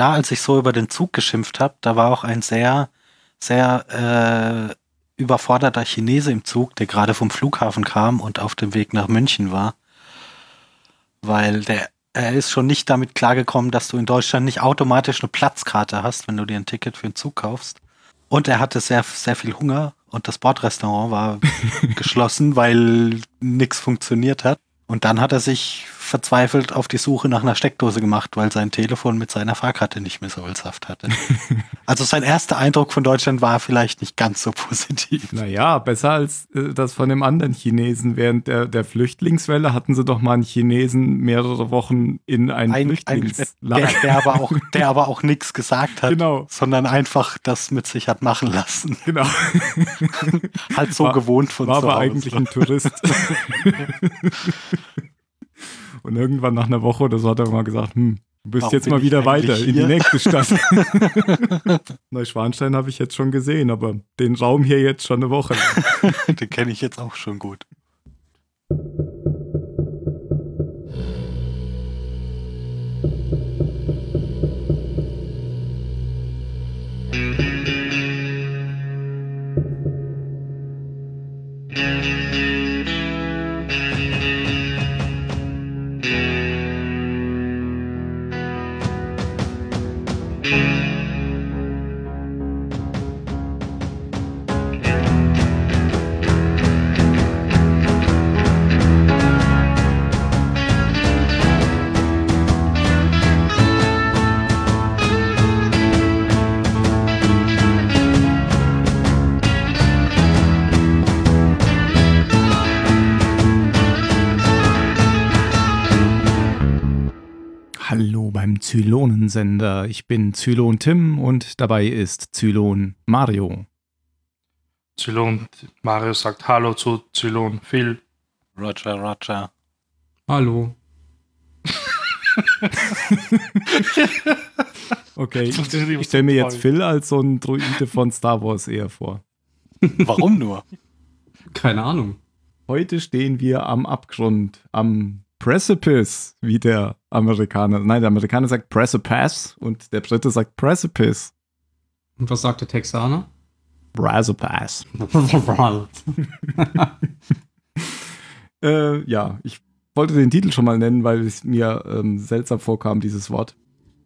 da, als ich so über den Zug geschimpft habe, da war auch ein sehr, sehr äh, überforderter Chinese im Zug, der gerade vom Flughafen kam und auf dem Weg nach München war. Weil der, er ist schon nicht damit klargekommen, dass du in Deutschland nicht automatisch eine Platzkarte hast, wenn du dir ein Ticket für einen Zug kaufst. Und er hatte sehr, sehr viel Hunger und das Bordrestaurant war geschlossen, weil nichts funktioniert hat. Und dann hat er sich verzweifelt auf die Suche nach einer Steckdose gemacht, weil sein Telefon mit seiner Fahrkarte nicht mehr Sollsaft hatte. also sein erster Eindruck von Deutschland war vielleicht nicht ganz so positiv. Naja, besser als äh, das von dem anderen Chinesen. Während der, der Flüchtlingswelle hatten sie doch mal einen Chinesen mehrere Wochen in ein, ein Flüchtlingslager. Der, der, aber auch, der aber auch nichts gesagt hat, genau. sondern einfach das mit sich hat machen lassen. Genau. halt so war, gewohnt von War aber eigentlich ein Tourist. Und irgendwann nach einer Woche oder so hat er mal gesagt, hm, du bist Warum jetzt mal wieder weiter hier? in die nächste Stadt. Neuschwanstein habe ich jetzt schon gesehen, aber den Raum hier jetzt schon eine Woche. den kenne ich jetzt auch schon gut. Zylonensender. Ich bin Zylon Tim und dabei ist Zylon Mario. Zylon Mario sagt Hallo zu Zylon Phil. Roger, Roger. Hallo. okay, ich, ich stelle mir jetzt Phil als so ein Druide von Star Wars eher vor. Warum nur? Keine Ahnung. Heute stehen wir am Abgrund, am Precipice, wie der Amerikaner. Nein, der Amerikaner sagt Precipice und der Brite sagt Precipice. Und was sagt der Texaner? Precipice. äh, ja, ich wollte den Titel schon mal nennen, weil es mir ähm, seltsam vorkam, dieses Wort.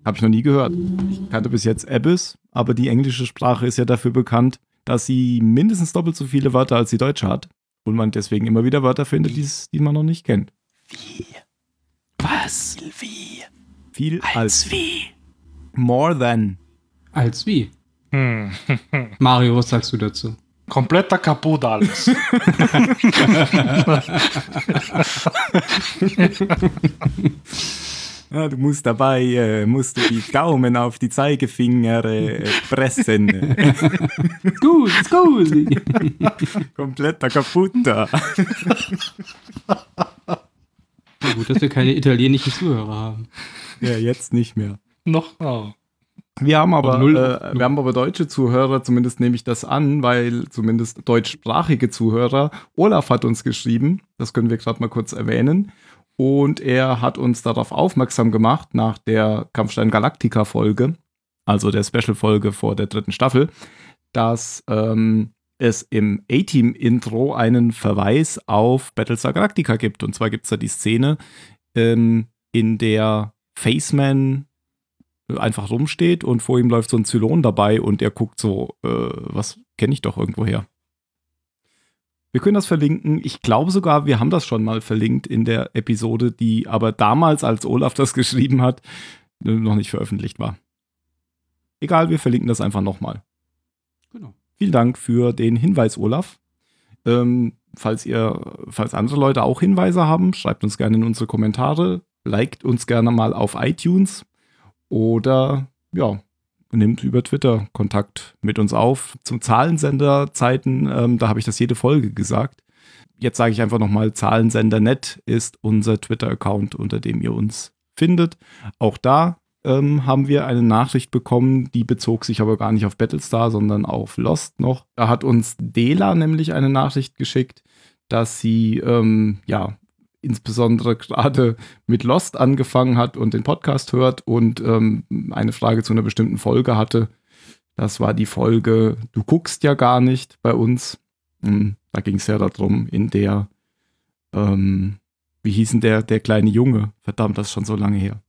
Habe ich noch nie gehört. Ich kannte bis jetzt Abyss, aber die englische Sprache ist ja dafür bekannt, dass sie mindestens doppelt so viele Wörter als die deutsche hat und man deswegen immer wieder Wörter findet, die man noch nicht kennt. Wie? Was? Wie? Viel als, als wie? More than. Als wie? Hm. Mario, was sagst du dazu? Kompletter kaputt alles. ja, du musst dabei, äh, musst du die Daumen auf die Zeigefinger äh, pressen. gut, scusi. Kompletter kaputter. Gut, dass wir keine italienischen Zuhörer haben. Ja, jetzt nicht mehr. Noch? Oh. Wir haben aber, äh, wir haben aber deutsche Zuhörer, zumindest nehme ich das an, weil zumindest deutschsprachige Zuhörer. Olaf hat uns geschrieben, das können wir gerade mal kurz erwähnen. Und er hat uns darauf aufmerksam gemacht, nach der Kampfstein Galactica Folge, also der Special-Folge vor der dritten Staffel, dass ähm, es im A-Team-Intro einen Verweis auf Battlestar Galactica gibt. Und zwar gibt es da die Szene, ähm, in der Faceman einfach rumsteht und vor ihm läuft so ein Zylon dabei und er guckt so, äh, was kenne ich doch irgendwo her. Wir können das verlinken. Ich glaube sogar, wir haben das schon mal verlinkt in der Episode, die aber damals, als Olaf das geschrieben hat, noch nicht veröffentlicht war. Egal, wir verlinken das einfach nochmal. Vielen Dank für den Hinweis, Olaf. Ähm, falls ihr, falls andere Leute auch Hinweise haben, schreibt uns gerne in unsere Kommentare, liked uns gerne mal auf iTunes oder ja, nimmt über Twitter Kontakt mit uns auf. Zum Zahlensenderzeiten, ähm, da habe ich das jede Folge gesagt. Jetzt sage ich einfach nochmal, Zahlensender.net ist unser Twitter-Account, unter dem ihr uns findet. Auch da ähm, haben wir eine Nachricht bekommen, die bezog sich aber gar nicht auf Battlestar, sondern auf Lost noch. Da hat uns Dela nämlich eine Nachricht geschickt, dass sie ähm, ja insbesondere gerade mit Lost angefangen hat und den Podcast hört und ähm, eine Frage zu einer bestimmten Folge hatte. Das war die Folge Du guckst ja gar nicht bei uns. Hm, da ging es ja darum, in der, ähm, wie hieß denn der, der kleine Junge? Verdammt, das ist schon so lange her.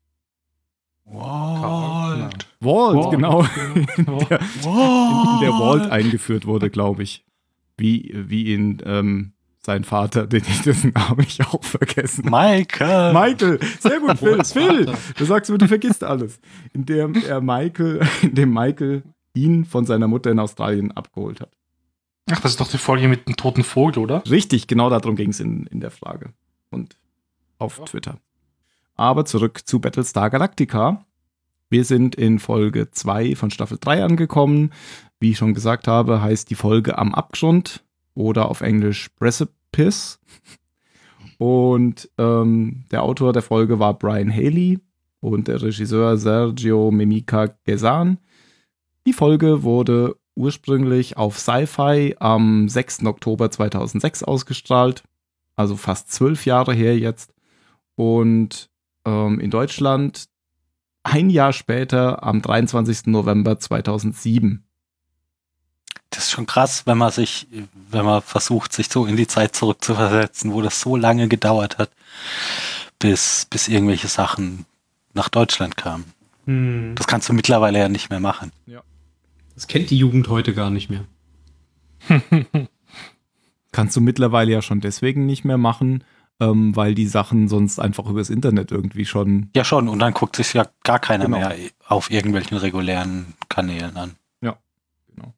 Walt. Walt, Walt genau. in, der, in der Walt eingeführt wurde, glaube ich. Wie, wie in ähm, sein Vater, den ich dessen Namen ich auch vergessen Michael. Michael, sehr gut, Phil. Phil, du sagst immer, du vergisst alles. In dem er Michael, in dem Michael ihn von seiner Mutter in Australien abgeholt hat. Ach, das ist doch die Folge mit dem toten Vogel, oder? Richtig, genau darum ging es in, in der Frage. Und auf ja. Twitter. Aber zurück zu Battlestar Galactica. Wir sind in Folge 2 von Staffel 3 angekommen. Wie ich schon gesagt habe, heißt die Folge Am Abgrund oder auf Englisch Precipice. Und ähm, der Autor der Folge war Brian Haley und der Regisseur Sergio Mimica Gesan. Die Folge wurde ursprünglich auf Sci-Fi am 6. Oktober 2006 ausgestrahlt, also fast zwölf Jahre her jetzt. Und ähm, in Deutschland ein Jahr später am 23. November 2007. Das ist schon krass, wenn man sich, wenn man versucht, sich so in die Zeit zurückzuversetzen, wo das so lange gedauert hat, bis, bis irgendwelche Sachen nach Deutschland kamen. Hm. Das kannst du mittlerweile ja nicht mehr machen. Ja. Das kennt die Jugend heute gar nicht mehr. kannst du mittlerweile ja schon deswegen nicht mehr machen, ähm, weil die Sachen sonst einfach übers Internet irgendwie schon. Ja, schon. Und dann guckt sich ja gar keiner genau. mehr auf irgendwelchen regulären Kanälen an. Ja, genau.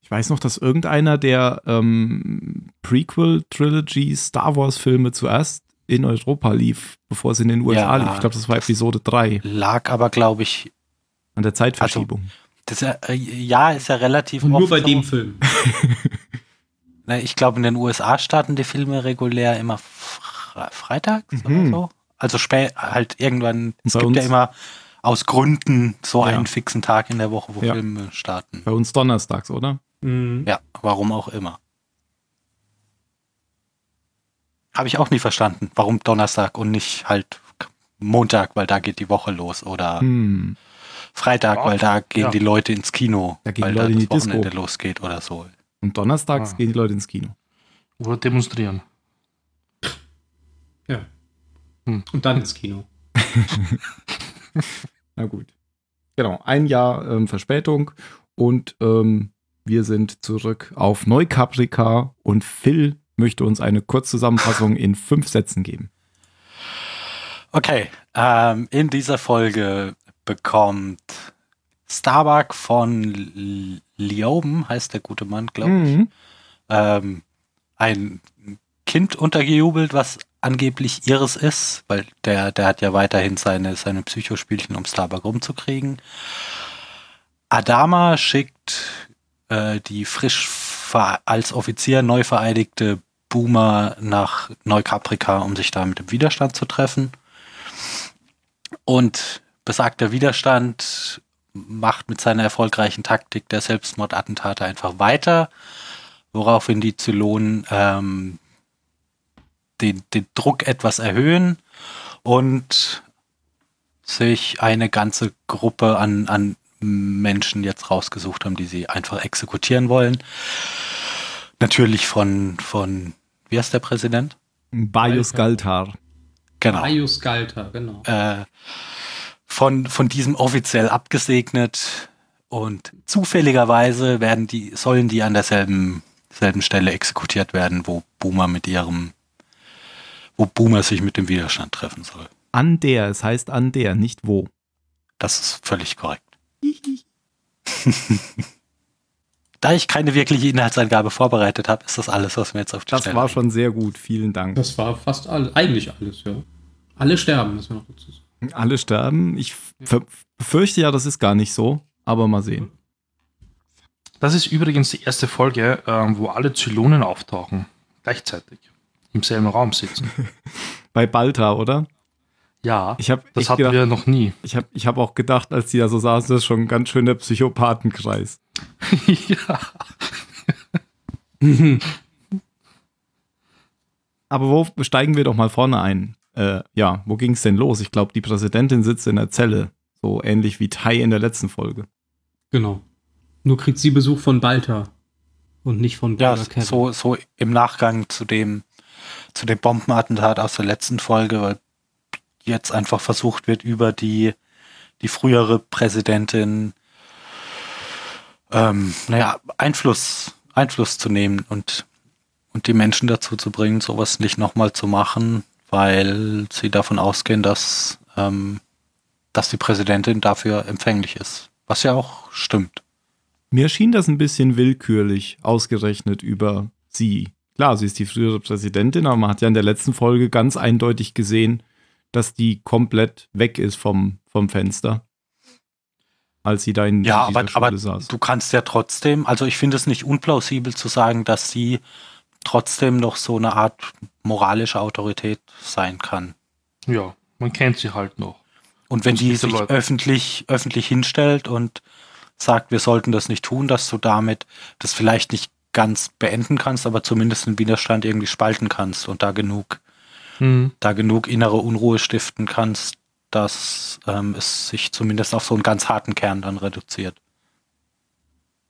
Ich weiß noch, dass irgendeiner der ähm, Prequel-Trilogy Star Wars-Filme zuerst in Europa lief, bevor es in den USA ja, lief. Ich glaube, das war Episode 3. Lag aber, glaube ich. An der Zeitverschiebung. Also, das, äh, ja, ist ja relativ. Und nur bei so. dem Film. Na, ich glaube, in den USA starten die Filme regulär immer fre freitags mhm. oder so. Also spät, halt irgendwann. Es gibt uns? ja immer aus Gründen so ja. einen fixen Tag in der Woche, wo ja. Filme starten. Bei uns donnerstags, oder? Mhm. Ja, warum auch immer. Habe ich auch nie verstanden, warum Donnerstag und nicht halt Montag, weil da geht die Woche los oder hm. Freitag, weil da gehen ja. die Leute ins Kino, da gehen weil Leute da das Wochenende Disco. losgeht oder so. Und donnerstags ah. gehen die Leute ins Kino. Oder demonstrieren. Ja. Hm. Und dann ins Kino. Na gut. Genau, ein Jahr ähm, Verspätung und ähm, wir sind zurück auf Neukaprika und Phil möchte uns eine Kurzzusammenfassung in fünf Sätzen geben. Okay, ähm, in dieser Folge bekommt Starbuck von Lioben, heißt der gute Mann, glaube ich, mhm. ähm, ein Kind untergejubelt, was angeblich ihres ist, weil der, der hat ja weiterhin seine, seine Psychospielchen, um Starbuck rumzukriegen. Adama schickt äh, die frisch als Offizier neu vereidigte Boomer nach Neukaprika, um sich da mit dem Widerstand zu treffen. Und besagter Widerstand macht mit seiner erfolgreichen Taktik der Selbstmordattentate einfach weiter, woraufhin die Zylonen ähm, den, den Druck etwas erhöhen und sich eine ganze Gruppe an, an Menschen jetzt rausgesucht haben, die sie einfach exekutieren wollen. Natürlich von, von wie heißt der Präsident? Bajus Galtar. Genau. Bajus Galtar, genau. Äh, von, von diesem offiziell abgesegnet und zufälligerweise werden die, sollen die an derselben selben Stelle exekutiert werden, wo Boomer mit ihrem, wo Boomer sich mit dem Widerstand treffen soll. An der, es heißt an der, nicht wo. Das ist völlig korrekt. da ich keine wirkliche Inhaltsangabe vorbereitet habe, ist das alles, was mir jetzt auf die Das Stelle war schon sehr gut, vielen Dank. Das war fast alles, eigentlich alles, ja. Alle sterben, müssen wir noch dazu sagen. Alle sterben. Ich befürchte ja, das ist gar nicht so, aber mal sehen. Das ist übrigens die erste Folge, ähm, wo alle Zylonen auftauchen. Gleichzeitig. Im selben Raum sitzen. Bei Balta, oder? Ja, ich hab, das ich hatten gedacht, wir noch nie. Ich habe ich hab auch gedacht, als die da so saßen, das ist schon ein ganz schöner Psychopathenkreis. ja. Aber wo steigen wir doch mal vorne ein? Äh, ja, wo ging es denn los? Ich glaube, die Präsidentin sitzt in der Zelle. So ähnlich wie Tai in der letzten Folge. Genau. Nur kriegt sie Besuch von Balta und nicht von Ja, so, so im Nachgang zu dem, zu dem Bombenattentat aus der letzten Folge, weil jetzt einfach versucht wird, über die, die frühere Präsidentin ähm, naja, Einfluss, Einfluss zu nehmen und, und die Menschen dazu zu bringen, sowas nicht nochmal zu machen, weil sie davon ausgehen, dass, ähm, dass die Präsidentin dafür empfänglich ist. Was ja auch stimmt. Mir schien das ein bisschen willkürlich ausgerechnet über sie. Klar, sie ist die frühere Präsidentin, aber man hat ja in der letzten Folge ganz eindeutig gesehen, dass die komplett weg ist vom, vom Fenster als sie da in ja, aber, Schule aber saß. Du kannst ja trotzdem, also ich finde es nicht unplausibel zu sagen, dass sie trotzdem noch so eine Art moralische Autorität sein kann. Ja, man kennt sie halt noch. Und wenn die sich Leute. öffentlich, öffentlich hinstellt und sagt, wir sollten das nicht tun, dass du damit das vielleicht nicht ganz beenden kannst, aber zumindest den Widerstand irgendwie spalten kannst und da genug, mhm. da genug innere Unruhe stiften kannst, dass ähm, es sich zumindest auf so einen ganz harten Kern dann reduziert.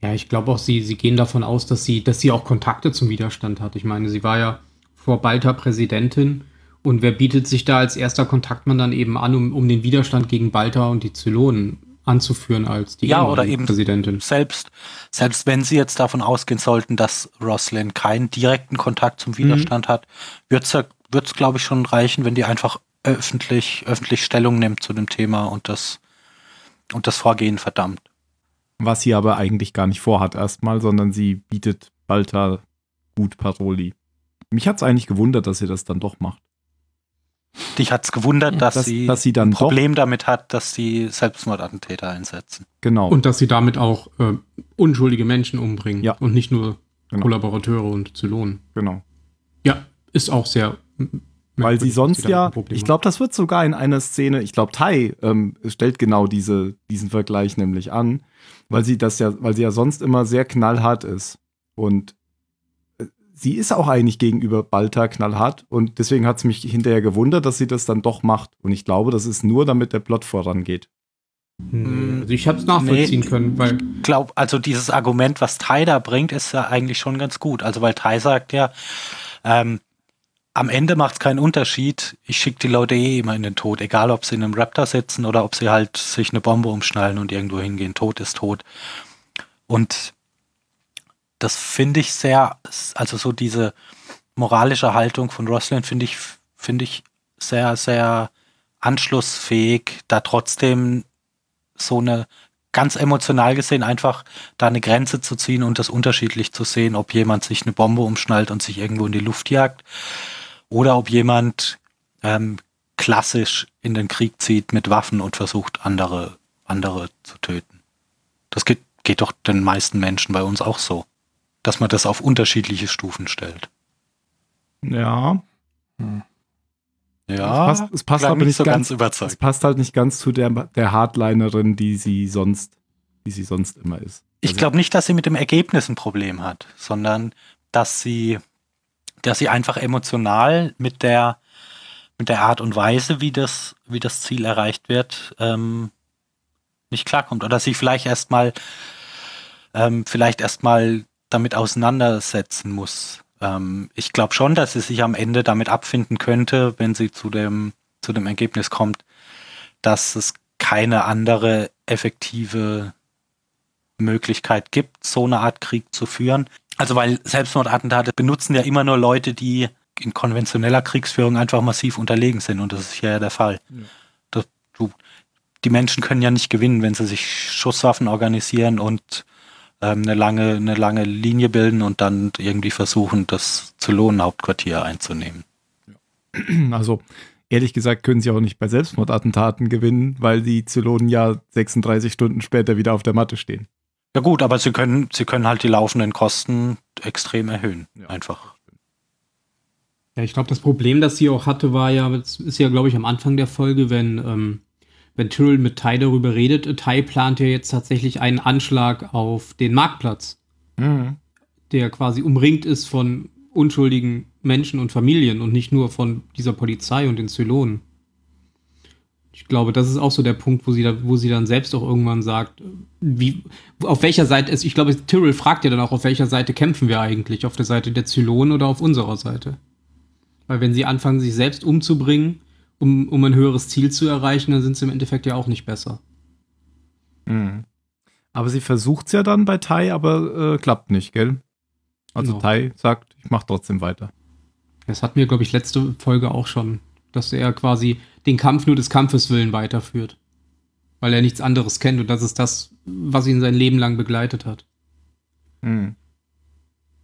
Ja, ich glaube auch, sie, sie gehen davon aus, dass sie, dass sie auch Kontakte zum Widerstand hat. Ich meine, sie war ja vor Balta Präsidentin und wer bietet sich da als erster Kontaktmann dann eben an, um, um den Widerstand gegen Balta und die Zylonen anzuführen als die ja, oder eben Präsidentin. Selbst, selbst wenn sie jetzt davon ausgehen sollten, dass Roslyn keinen direkten Kontakt zum Widerstand mhm. hat, wird es, glaube ich, schon reichen, wenn die einfach öffentlich, öffentlich Stellung nimmt zu dem Thema und das, und das Vorgehen verdammt. Was sie aber eigentlich gar nicht vorhat erstmal, sondern sie bietet Balta gut Paroli. Mich hat es eigentlich gewundert, dass sie das dann doch macht. Dich hat es gewundert, dass, dass, sie, dass sie dann ein Problem damit hat, dass sie Selbstmordattentäter einsetzen. Genau. Und dass sie damit auch äh, unschuldige Menschen umbringen ja. und nicht nur genau. Kollaborateure und Zylonen. Genau. Ja, ist auch sehr weil sie sonst ja, ich glaube, das wird sogar in einer Szene, ich glaube, Tai ähm, stellt genau diese, diesen Vergleich nämlich an, weil sie das ja, weil sie ja sonst immer sehr knallhart ist. Und äh, sie ist auch eigentlich gegenüber Balta knallhart und deswegen hat es mich hinterher gewundert, dass sie das dann doch macht. Und ich glaube, das ist nur, damit der Plot vorangeht. Hm, also ich habe es nachvollziehen nee, können, weil. Ich glaube, also dieses Argument, was Tai da bringt, ist ja eigentlich schon ganz gut. Also weil Tai sagt ja, ähm, am Ende macht es keinen Unterschied. Ich schicke die Leute eh immer in den Tod, egal ob sie in einem Raptor sitzen oder ob sie halt sich eine Bombe umschnallen und irgendwo hingehen. Tod ist tot. Und das finde ich sehr, also so diese moralische Haltung von Roslin finde ich, finde ich sehr, sehr anschlussfähig, da trotzdem so eine ganz emotional gesehen einfach da eine Grenze zu ziehen und das unterschiedlich zu sehen, ob jemand sich eine Bombe umschnallt und sich irgendwo in die Luft jagt oder ob jemand ähm, klassisch in den Krieg zieht mit Waffen und versucht, andere, andere zu töten. Das geht, geht doch den meisten Menschen bei uns auch so, dass man das auf unterschiedliche Stufen stellt. Ja. Hm. Ja, es passt, es passt aber nicht so ganz, ganz überzeugt. Es passt halt nicht ganz zu der, der Hardlinerin, die sie sonst, die sie sonst immer ist. Ich also glaube nicht, dass sie mit dem Ergebnis ein Problem hat, sondern dass sie dass sie einfach emotional mit der, mit der Art und Weise, wie das, wie das Ziel erreicht wird, ähm, nicht klarkommt. Oder sich vielleicht erstmal, ähm, vielleicht erstmal damit auseinandersetzen muss. Ähm, ich glaube schon, dass sie sich am Ende damit abfinden könnte, wenn sie zu dem, zu dem Ergebnis kommt, dass es keine andere effektive Möglichkeit gibt, so eine Art Krieg zu führen. Also weil Selbstmordattentate benutzen ja immer nur Leute, die in konventioneller Kriegsführung einfach massiv unterlegen sind und das ist hier ja der Fall. Ja. Das, du, die Menschen können ja nicht gewinnen, wenn sie sich Schusswaffen organisieren und ähm, eine lange eine lange Linie bilden und dann irgendwie versuchen, das Zylonen-Hauptquartier einzunehmen. Also ehrlich gesagt können sie auch nicht bei Selbstmordattentaten gewinnen, weil die Zylonen ja 36 Stunden später wieder auf der Matte stehen. Ja gut, aber sie können, sie können halt die laufenden Kosten extrem erhöhen. Ja. Einfach. Ja, ich glaube, das Problem, das sie auch hatte, war ja, das ist ja, glaube ich, am Anfang der Folge, wenn, ähm, wenn Tyrell mit Tai darüber redet. Tai plant ja jetzt tatsächlich einen Anschlag auf den Marktplatz, mhm. der quasi umringt ist von unschuldigen Menschen und Familien und nicht nur von dieser Polizei und den Zylonen. Ich glaube, das ist auch so der Punkt, wo sie, da, wo sie dann selbst auch irgendwann sagt, wie, auf welcher Seite ist, ich glaube, Tyrell fragt ja dann auch, auf welcher Seite kämpfen wir eigentlich? Auf der Seite der Zylonen oder auf unserer Seite? Weil wenn sie anfangen, sich selbst umzubringen, um, um ein höheres Ziel zu erreichen, dann sind sie im Endeffekt ja auch nicht besser. Mhm. Aber sie versucht es ja dann bei Tai, aber äh, klappt nicht, gell? Also genau. Tai sagt, ich mach trotzdem weiter. Das hatten wir, glaube ich, letzte Folge auch schon, dass er quasi den Kampf nur des Kampfes willen weiterführt. Weil er nichts anderes kennt und das ist das, was ihn sein Leben lang begleitet hat. Mhm.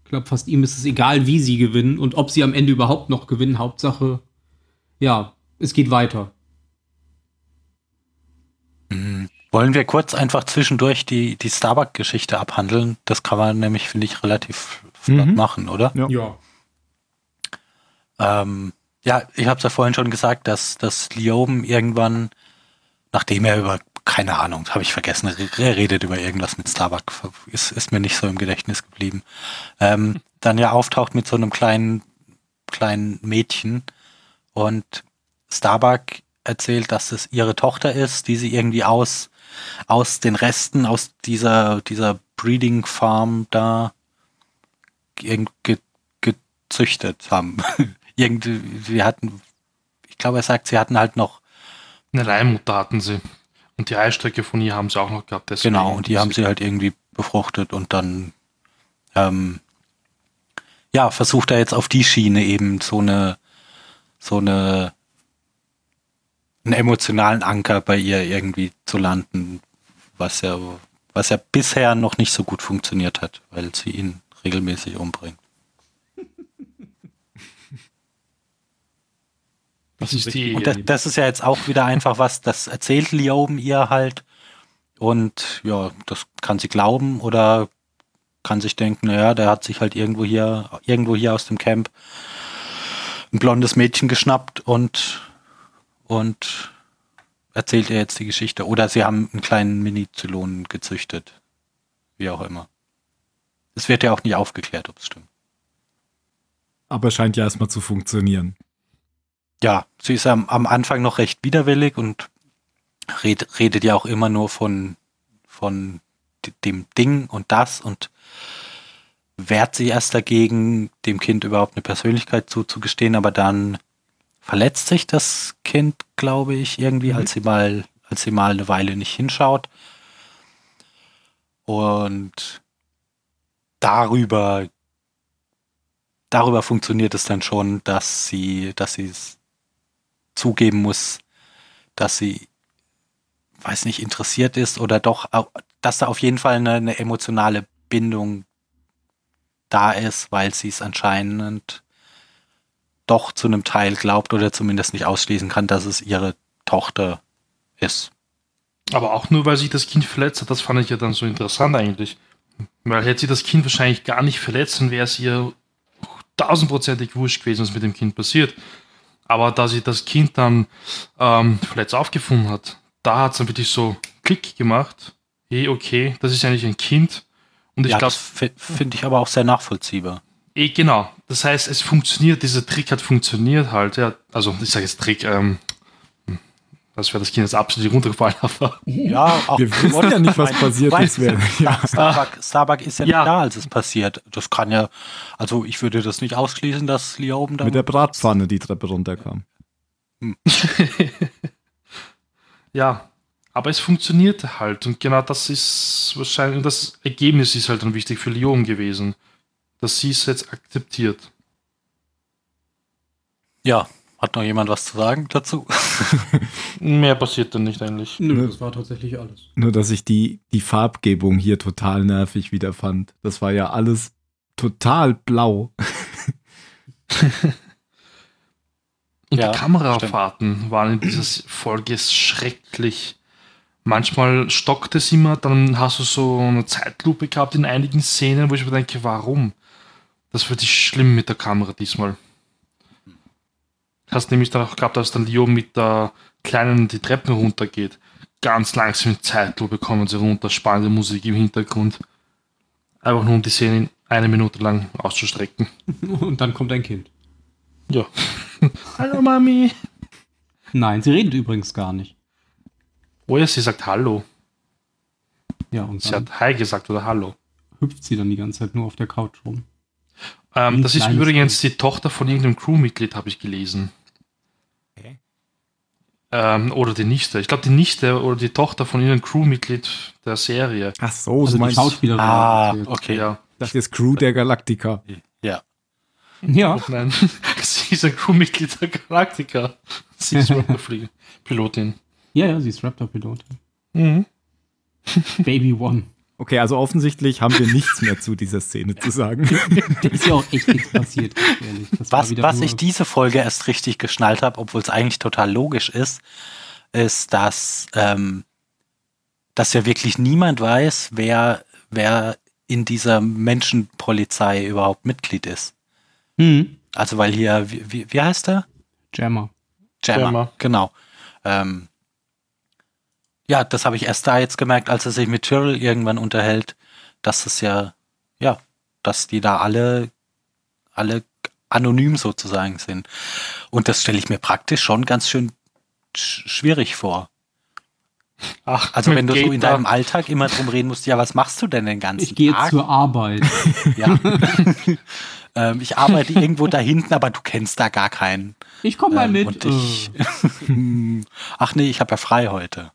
Ich glaube, fast ihm ist es egal, wie sie gewinnen und ob sie am Ende überhaupt noch gewinnen. Hauptsache, ja, es geht weiter. Mhm. Wollen wir kurz einfach zwischendurch die, die Starbuck-Geschichte abhandeln? Das kann man nämlich, finde ich, relativ flott mhm. machen, oder? Ja. ja. Ähm, ja, ich habe es ja vorhin schon gesagt, dass, dass Lioben irgendwann, nachdem er über, keine Ahnung, habe ich vergessen, er redet über irgendwas mit Starbuck, ist, ist mir nicht so im Gedächtnis geblieben, ähm, dann ja auftaucht mit so einem kleinen, kleinen Mädchen und Starbuck erzählt, dass es ihre Tochter ist, die sie irgendwie aus, aus den Resten, aus dieser, dieser Breeding Farm da ge gezüchtet haben. irgendwie, sie hatten, ich glaube, er sagt, sie hatten halt noch. Eine Leihmutter hatten sie. Und die Eistrecke von ihr haben sie auch noch gehabt. Genau, und die haben sie halt irgendwie befruchtet und dann, ähm, ja, versucht er jetzt auf die Schiene eben so eine, so eine, einen emotionalen Anker bei ihr irgendwie zu landen, was ja, was ja bisher noch nicht so gut funktioniert hat, weil sie ihn regelmäßig umbringt. Das ist die, und das, das, ist ja jetzt auch wieder einfach was, das erzählt Lioben ihr halt. Und ja, das kann sie glauben oder kann sich denken, naja, der hat sich halt irgendwo hier, irgendwo hier aus dem Camp ein blondes Mädchen geschnappt und, und erzählt ihr jetzt die Geschichte. Oder sie haben einen kleinen Mini-Zylonen gezüchtet. Wie auch immer. Es wird ja auch nie aufgeklärt, ob es stimmt. Aber scheint ja erstmal zu funktionieren ja, sie ist am, am Anfang noch recht widerwillig und red, redet ja auch immer nur von, von dem Ding und das und wehrt sie erst dagegen, dem Kind überhaupt eine Persönlichkeit zuzugestehen, aber dann verletzt sich das Kind, glaube ich, irgendwie, mhm. als sie mal, als sie mal eine Weile nicht hinschaut. Und darüber, darüber funktioniert es dann schon, dass sie, dass sie es zugeben muss, dass sie, weiß nicht, interessiert ist oder doch, dass da auf jeden Fall eine, eine emotionale Bindung da ist, weil sie es anscheinend doch zu einem Teil glaubt oder zumindest nicht ausschließen kann, dass es ihre Tochter ist. Aber auch nur, weil sich das Kind verletzt hat, das fand ich ja dann so interessant eigentlich. Weil hätte sie das Kind wahrscheinlich gar nicht verletzt, dann wäre es ihr tausendprozentig wurscht gewesen, was mit dem Kind passiert. Aber da sie das Kind dann ähm, verletzt aufgefunden hat, da hat es dann wirklich so Klick gemacht. Hey, okay, das ist eigentlich ein Kind. Und ich ja, glaube. Finde ich aber auch sehr nachvollziehbar. Eh, genau. Das heißt, es funktioniert, dieser Trick hat funktioniert halt. Ja. Also, ich sage jetzt Trick, ähm, das wäre das Kind jetzt absolut runtergefallen. Aber ja, auch wir wissen ja nicht, was passiert ist. Ja. Starbuck, Starbuck ist ja, ja, nicht da, als es passiert. Das kann ja, also ich würde das nicht ausschließen, dass Lioben da. Mit der Bratpfanne die Treppe runterkam. Hm. ja, aber es funktionierte halt. Und genau das ist wahrscheinlich, das Ergebnis ist halt dann wichtig für Lyon gewesen. Dass sie es jetzt akzeptiert. Ja, hat noch jemand was zu sagen dazu? Mehr passiert dann nicht eigentlich. Nö, das war tatsächlich alles. Nur, dass ich die, die Farbgebung hier total nervig wieder fand. Das war ja alles total blau. Und ja, die Kamerafahrten stimmt. waren in dieser Folge schrecklich. Manchmal stockt es immer, dann hast du so eine Zeitlupe gehabt in einigen Szenen, wo ich mir denke, warum? Das wird schlimm mit der Kamera diesmal hast nämlich dann auch gehabt, dass dann Leo mit der Kleinen die Treppen runtergeht. Ganz langsam in Zeitlupe kommen sie runter, spannende Musik im Hintergrund. Einfach nur um die Szene in eine Minute lang auszustrecken. Und dann kommt ein Kind. Ja. Hallo Mami. Nein, sie redet übrigens gar nicht. Oh ja, sie sagt Hallo. Ja, und Sie dann hat Hi gesagt oder Hallo. hüpft sie dann die ganze Zeit nur auf der Couch rum. Ähm, das ist kleines übrigens die Tochter von irgendeinem Crewmitglied, habe ich gelesen. Ähm, oder die Nichte. Ich glaube, die Nichte oder die Tochter von irgendeinem Crewmitglied der Serie. Ach so, Also so die meinst Schauspielerin. Ah, erzählt. okay. Ja. Das ist Crew der Galactica. Ja. Ja, Nein, sie ist ein Crewmitglied der Galactica. Sie ist Raptorflieger. Pilotin. ja, ja, sie ist Raptor-Pilotin. Mhm. Baby One. Okay, also offensichtlich haben wir nichts mehr zu dieser Szene zu sagen. Da ist ja auch echt nichts passiert, ehrlich. Das Was, was ich diese Folge erst richtig geschnallt habe, obwohl es eigentlich total logisch ist, ist, dass, ähm, dass ja wirklich niemand weiß, wer, wer in dieser Menschenpolizei überhaupt Mitglied ist. Hm, Also weil hier, wie, wie, wie heißt er? Jammer. Jammer. Jammer. Genau. Ähm, ja, das habe ich erst da jetzt gemerkt, als er sich mit Tyrrell irgendwann unterhält, dass es ja, ja, dass die da alle, alle anonym sozusagen sind. Und das stelle ich mir praktisch schon ganz schön sch schwierig vor. Ach, Also wenn du so in deinem Alltag immer drum reden musst, ja, was machst du denn den ganzen Ich gehe Tag? zur Arbeit. ja. ähm, ich arbeite irgendwo da hinten, aber du kennst da gar keinen. Ich komme mal Ähm, mit. Und ich, äh, ach nee, ich habe ja frei heute.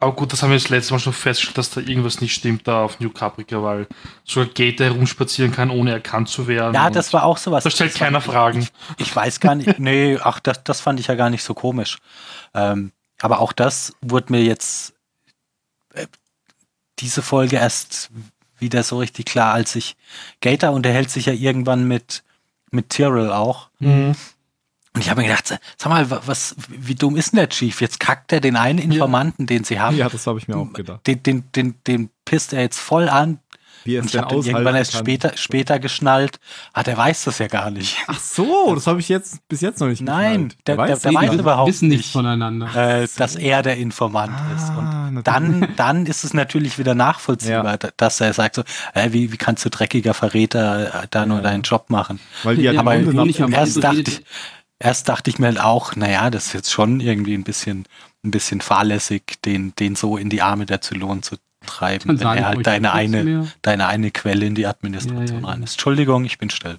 Aber gut, das haben wir das letzte Mal schon festgestellt, dass da irgendwas nicht stimmt da auf New Caprica, weil sogar Gator herumspazieren kann, ohne erkannt zu werden. Ja, das war auch sowas. Da stellt Das keiner Fragen. Ich, ich weiß gar nicht. Nee, ach, das, das fand ich ja gar nicht so komisch. Ähm, aber auch das wurde mir jetzt äh, diese Folge erst wieder so richtig klar, als ich Gator unterhält sich ja irgendwann mit mit Tyrrell auch. Mhm. Und ich habe mir gedacht, sag mal, wa- was, wie dumm ist denn der Chief? Jetzt kackt er den einen Informanten, den sie haben. Ja, das habe ich mir auch gedacht. Den, den, den, den pisst er jetzt voll an. Wie er Und es ich denn irgendwann erst kann. später, später geschnallt. Ah, der weiß das ja gar nicht. Ach so, das habe ich jetzt bis jetzt noch nicht Nein, geschnallt. der- der- weiß der es weiß nicht. überhaupt wissen nicht. voneinander. äh, dass er der Informant ist. Und Ah, natürlich. dann, dann ist es natürlich wieder nachvollziehbar, Ja. da- dass er sagt so, äh, wie, wie kannst du dreckiger Verräter äh, da nur Ja. deinen Job machen? Weil die ja Ja, die aber am erst dachte, ich, erst dachte ich mir halt auch, naja, das ist jetzt schon irgendwie ein bisschen, ein bisschen fahrlässig, den, den so in die Arme der Zylonen zu treiben, Dann wenn er halt deine eine, mehr. deine eine Quelle in die Administration Ja, ja, rein ja. ist. Entschuldigung, ich bin still.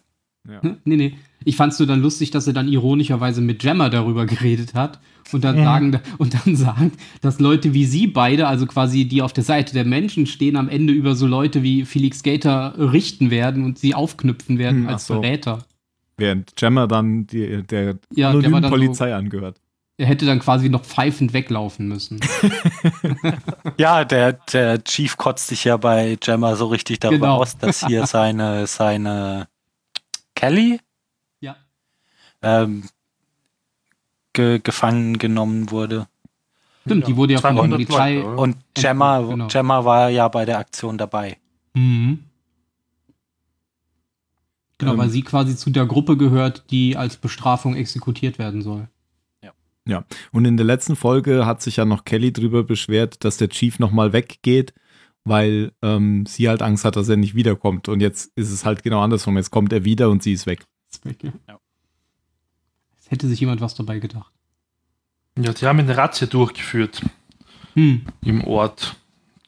Ja. Hm, Nee, nee. Ich fand es nur dann lustig, dass er dann ironischerweise mit Gemma darüber geredet hat und dann Mhm. sagen und dann sagt, dass Leute wie sie beide, also quasi die auf der Seite der Menschen stehen, am Ende über so Leute wie Felix Gator richten werden und sie aufknüpfen werden Hm, als so. Verräter. Während Gemma dann die, der Ja, der anonymen dann Polizei angehört. Er hätte dann quasi noch pfeifend weglaufen müssen. Ja, der, der Chief kotzt sich ja bei Gemma so richtig darüber Genau. aus, dass hier seine, seine Kelly ja. ähm, ge gefangen genommen wurde. Stimmt, die wurde ja von der 200 Polizei. Und Gemma, Genau. Gemma war ja bei der Aktion dabei. Mhm. Genau, Ähm. weil sie quasi zu der Gruppe gehört, die als Bestrafung exekutiert werden soll. Und in der letzten Folge hat sich ja noch Kelly drüber beschwert, dass der Chief nochmal weggeht, weil ähm, sie halt Angst hat, dass er nicht wiederkommt. Und jetzt ist es halt genau andersrum. Jetzt kommt er wieder und sie ist weg. Ist weg, ja. Ja. Es hätte sich jemand was dabei gedacht. Ja, die haben eine Razzia durchgeführt Hm, im Ort.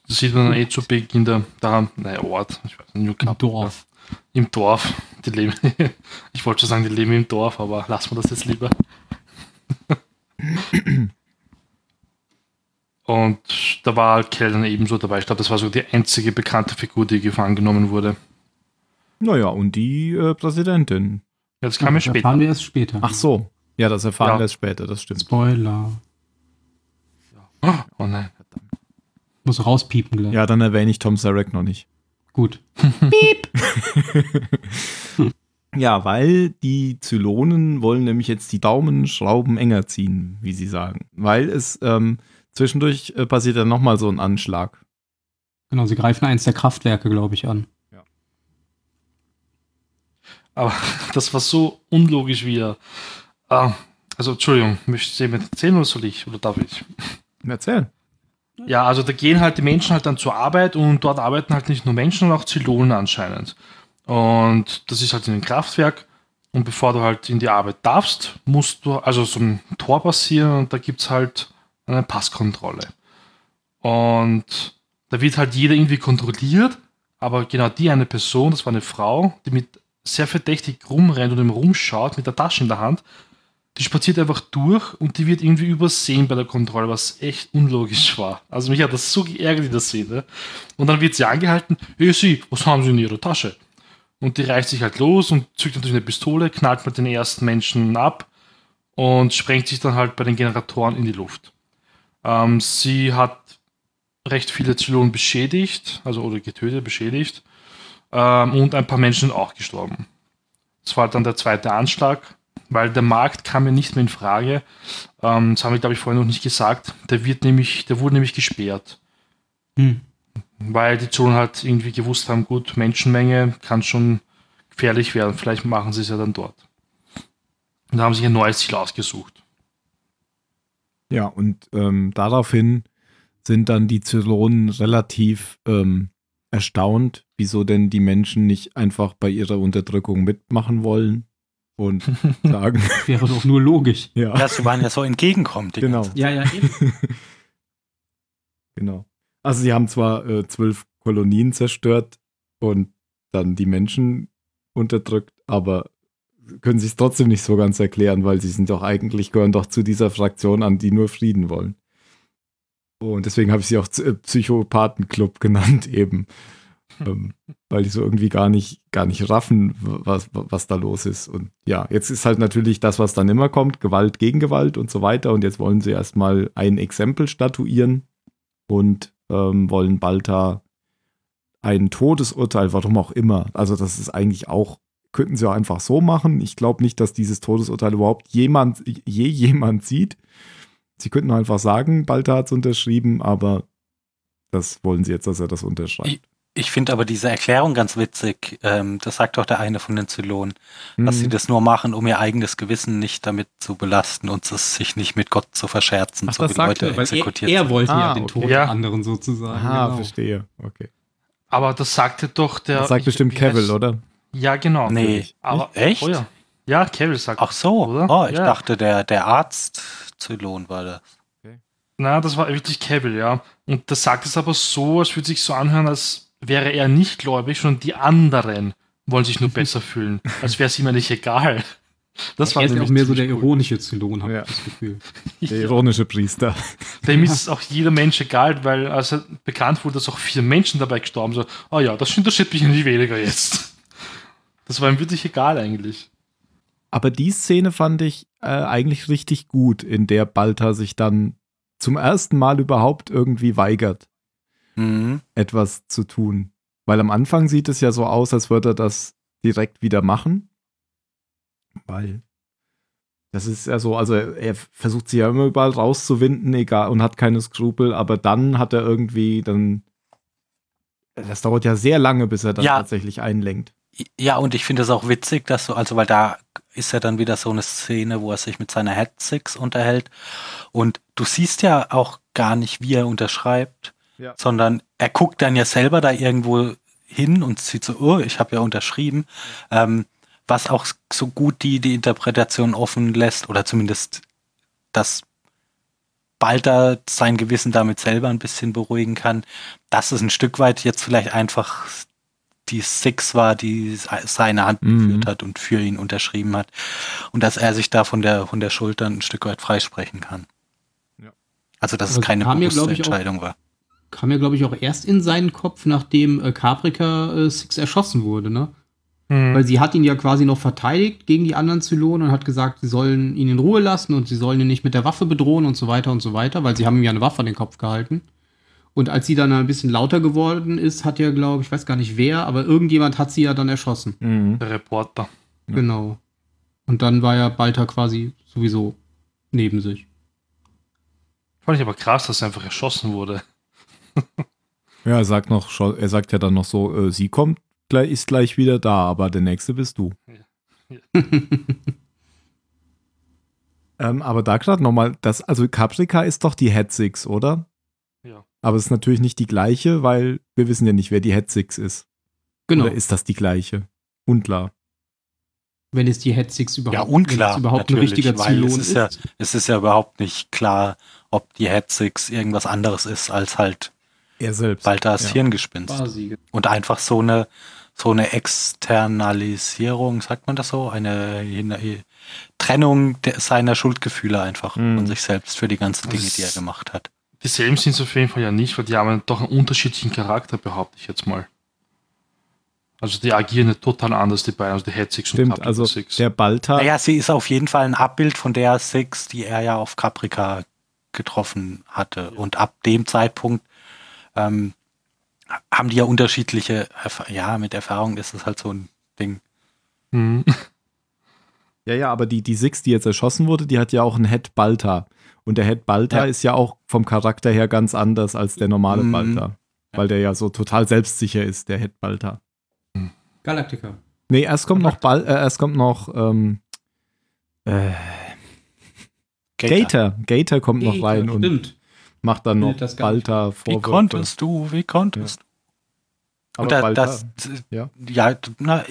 Das sieht man dann eh zu Beginn der, da, nein, Ort, ich weiß nicht, im. Dorf. Im Dorf. Die leben, ich wollte schon sagen, die leben im Dorf, aber lassen wir das jetzt lieber. Und da war Kell dann ebenso dabei. Ich glaube, das war so die einzige bekannte Figur, die gefangen genommen wurde. Naja, und die äh, Präsidentin. Ja, das kam ja Das später. erfahren wir erst später. Ach so. Ja, das erfahren Ja. wir erst später, das stimmt. Spoiler. Oh nein. Muss rauspiepen gleich. Ja, dann erwähne ich Tom Sarek noch nicht. Gut. Ja, weil die Zylonen wollen nämlich jetzt die Daumenschrauben enger ziehen, wie sie sagen. Weil es ähm, zwischendurch äh, passiert dann nochmal so ein Anschlag. Genau, sie greifen eins der Kraftwerke, glaube ich, an. Aber das war so unlogisch wie er. Ah, also, Entschuldigung, möchtest du jemand erzählen oder soll ich? Oder darf ich? Erzähl. Ja, also da gehen halt die Menschen halt dann zur Arbeit und dort arbeiten halt nicht nur Menschen, sondern auch Zylonen anscheinend. Und das ist halt in einem Kraftwerk. Und bevor du halt in die Arbeit darfst, musst du also so ein Tor passieren und da gibt es halt eine Passkontrolle. Und da wird halt jeder irgendwie kontrolliert, aber genau die eine Person, das war eine Frau, die mit sehr verdächtig rumrennt und im rumschaut mit der Tasche in der Hand, die spaziert einfach durch und die wird irgendwie übersehen bei der Kontrolle, was echt unlogisch war. Also mich hat das so geärgert in der Szene. Und dann wird sie angehalten, hey Sie, was haben Sie in Ihrer Tasche? Und die reißt sich halt los und zückt natürlich eine Pistole, knallt mit den ersten Menschen ab und sprengt sich dann halt bei den Generatoren in die Luft. Ähm, sie hat recht viele Zylonen beschädigt, also oder getötet, beschädigt. Ähm, und ein paar Menschen sind auch gestorben. Das war dann der zweite Anschlag, weil der Markt kam mir nicht mehr in Frage. Ähm, das haben wir, glaube ich, vorhin noch nicht gesagt. Der wird nämlich, der wurde nämlich gesperrt. Hm. Weil die Zonen halt irgendwie gewusst haben, gut, Menschenmenge kann schon gefährlich werden. Vielleicht machen sie es ja dann dort. Und da haben sich ein neues Ziel ausgesucht. Ja, und ähm, daraufhin sind dann die Zylonen relativ ähm, erstaunt, wieso denn die Menschen nicht einfach bei ihrer Unterdrückung mitmachen wollen und sagen. Wäre doch nur logisch. Ja, sie waren ja so entgegenkommt. Genau. Ja, ja, eben. genau. Also sie haben zwar äh, zwölf Kolonien zerstört und dann die Menschen unterdrückt, aber können sich es trotzdem nicht so ganz erklären, weil sie sind doch eigentlich, gehören doch zu dieser Fraktion an, die nur Frieden wollen. Und deswegen habe ich sie auch äh, Psychopathenclub genannt eben. Ähm, weil die so irgendwie gar nicht, gar nicht raffen, was, was da los ist. Und ja, jetzt ist halt natürlich das, was dann immer kommt, Gewalt gegen Gewalt und so weiter. Und jetzt wollen sie erstmal ein Exempel statuieren und ähm, wollen Balta ein Todesurteil, warum auch immer. Also das ist eigentlich auch, könnten sie auch einfach so machen. Ich glaube nicht, dass dieses Todesurteil überhaupt jemand, je jemand sieht. Sie könnten einfach sagen, Balta hat es unterschrieben, aber das wollen sie jetzt, dass er das unterschreibt. Ich, finde aber diese Erklärung ganz witzig. Ähm, das sagt doch der eine von den Zylonen, mhm. dass sie mhm. das nur machen, um ihr eigenes Gewissen nicht damit zu belasten und es sich nicht mit Gott zu verscherzen, Ach, so wie Leute er, exekutiert er, er wollte ah, ja den okay. Tod der anderen sozusagen. Ah, genau. verstehe. Okay. Aber das sagte doch der. Das sagt ich, bestimmt Cavill, oder? Ja, genau. Nee. Aber, Echt? Oh ja. ja, Cavill sagt Ach so, oder? Oh, ich ja. dachte, der, der Arzt Zylon war das. Okay. Na, das war wirklich Cavill, ja. Und das sagt es aber so, als würde sich so anhören, als wäre er nicht gläubig, sondern die anderen wollen sich nur besser fühlen. Als wäre es ihm ja nicht egal. Das war er ist auch mehr so der ironische Zylon, habe ja. ich das Gefühl. Der ironische Priester. Dem ist auch jeder Mensch egal, weil als bekannt wurde, dass auch vier Menschen dabei gestorben sind, oh ja, das interessiert mich nicht weniger jetzt. Das war ihm wirklich egal eigentlich. Aber die Szene fand ich äh, eigentlich richtig gut, in der Balta sich dann zum ersten Mal überhaupt irgendwie weigert, mhm. etwas zu tun. Weil am Anfang sieht es ja so aus, als würde er das direkt wieder machen. Weil das ist ja so, also er versucht sich ja immer überall rauszuwinden, egal, und hat keine Skrupel, aber dann hat er irgendwie dann. Das dauert ja sehr lange, bis er das ja. tatsächlich einlenkt. Ja, und ich finde es auch witzig, dass so, also weil da ist ja dann wieder so eine Szene, wo er sich mit seiner Head Six unterhält. Und du siehst ja auch gar nicht, wie er unterschreibt, ja. sondern er guckt dann ja selber da irgendwo hin und sieht so, oh, ich habe ja unterschrieben. Ähm, was auch so gut die, die Interpretation offen lässt, oder zumindest dass Balter sein Gewissen damit selber ein bisschen beruhigen kann, dass es ein Stück weit jetzt vielleicht einfach die Six war, die seine Hand mhm. geführt hat und für ihn unterschrieben hat. Und dass er sich da von der, von der Schulter ein Stück weit freisprechen kann. Ja. Also, dass es keine bewusste mir, Entscheidung auch, war. Kam ja, glaube ich, auch erst in seinen Kopf, nachdem äh, Caprica äh, Six erschossen wurde, ne? Mhm. Weil sie hat ihn ja quasi noch verteidigt gegen die anderen Zylonen und hat gesagt, sie sollen ihn in Ruhe lassen und sie sollen ihn nicht mit der Waffe bedrohen und so weiter und so weiter, weil sie haben ihm ja eine Waffe an den Kopf gehalten. Und als sie dann ein bisschen lauter geworden ist, hat ja, glaube ich, weiß gar nicht wer, aber irgendjemand hat sie ja dann erschossen. Mhm. Der Reporter. Genau. Und dann war ja Balta quasi sowieso neben sich. Fand ich aber krass, dass er einfach erschossen wurde. ja, er sagt noch, er sagt ja dann noch so, äh, sie kommt, ist gleich wieder da, aber der nächste bist du. Ja. Ja. ähm, aber da gerade nochmal, das, also Caprica ist doch die Head Six, oder? Ja. Aber es ist natürlich nicht die gleiche, weil wir wissen ja nicht, wer die Head Six ist. Genau. Oder ist das die gleiche? Unklar. Wenn es die Head Six überhaupt, Ja, unklar, überhaupt ein richtiger Zylon es ist. ist ja- Es ist ja überhaupt nicht klar, ob die Head Six irgendwas anderes ist als halt Er selbst. Baltas Ja. Hirngespinst. Quasi. Und einfach so eine, so eine Externalisierung, sagt man das so? Eine, eine Trennung der, seiner Schuldgefühle einfach Mhm. von sich selbst für die ganzen Dinge, die er Das- gemacht hat. Dieselben sind es auf jeden Fall ja nicht, weil die haben doch einen unterschiedlichen Charakter, behaupte ich jetzt mal. Also die agieren nicht total anders, die beiden, also die Head Six und Stimmt, Capital also Six. der Balta, Naja, sie ist auf jeden Fall ein Abbild von der Six, die er ja auf Caprica getroffen hatte. Und ab dem Zeitpunkt ähm, haben die ja unterschiedliche, Erf ja, mit Erfahrung ist es halt so ein Ding. Mhm. ja, ja, aber die, die Six, die jetzt erschossen wurde, die hat ja auch einen Head Balta. Und der Head Balta Ja. ist ja auch vom Charakter her ganz anders als der normale Mhm. Balta. Weil der ja so total selbstsicher ist, der Head Balta. Galactica. Nee, erst kommt noch Bal äh, erst kommt noch ähm, äh, Gator. Gator kommt noch rein und Stimmt. Macht dann noch nicht Balta Wie Vorwürfe. konntest du, wie konntest du? Aber Und da, Balta, das, ja. ja, na,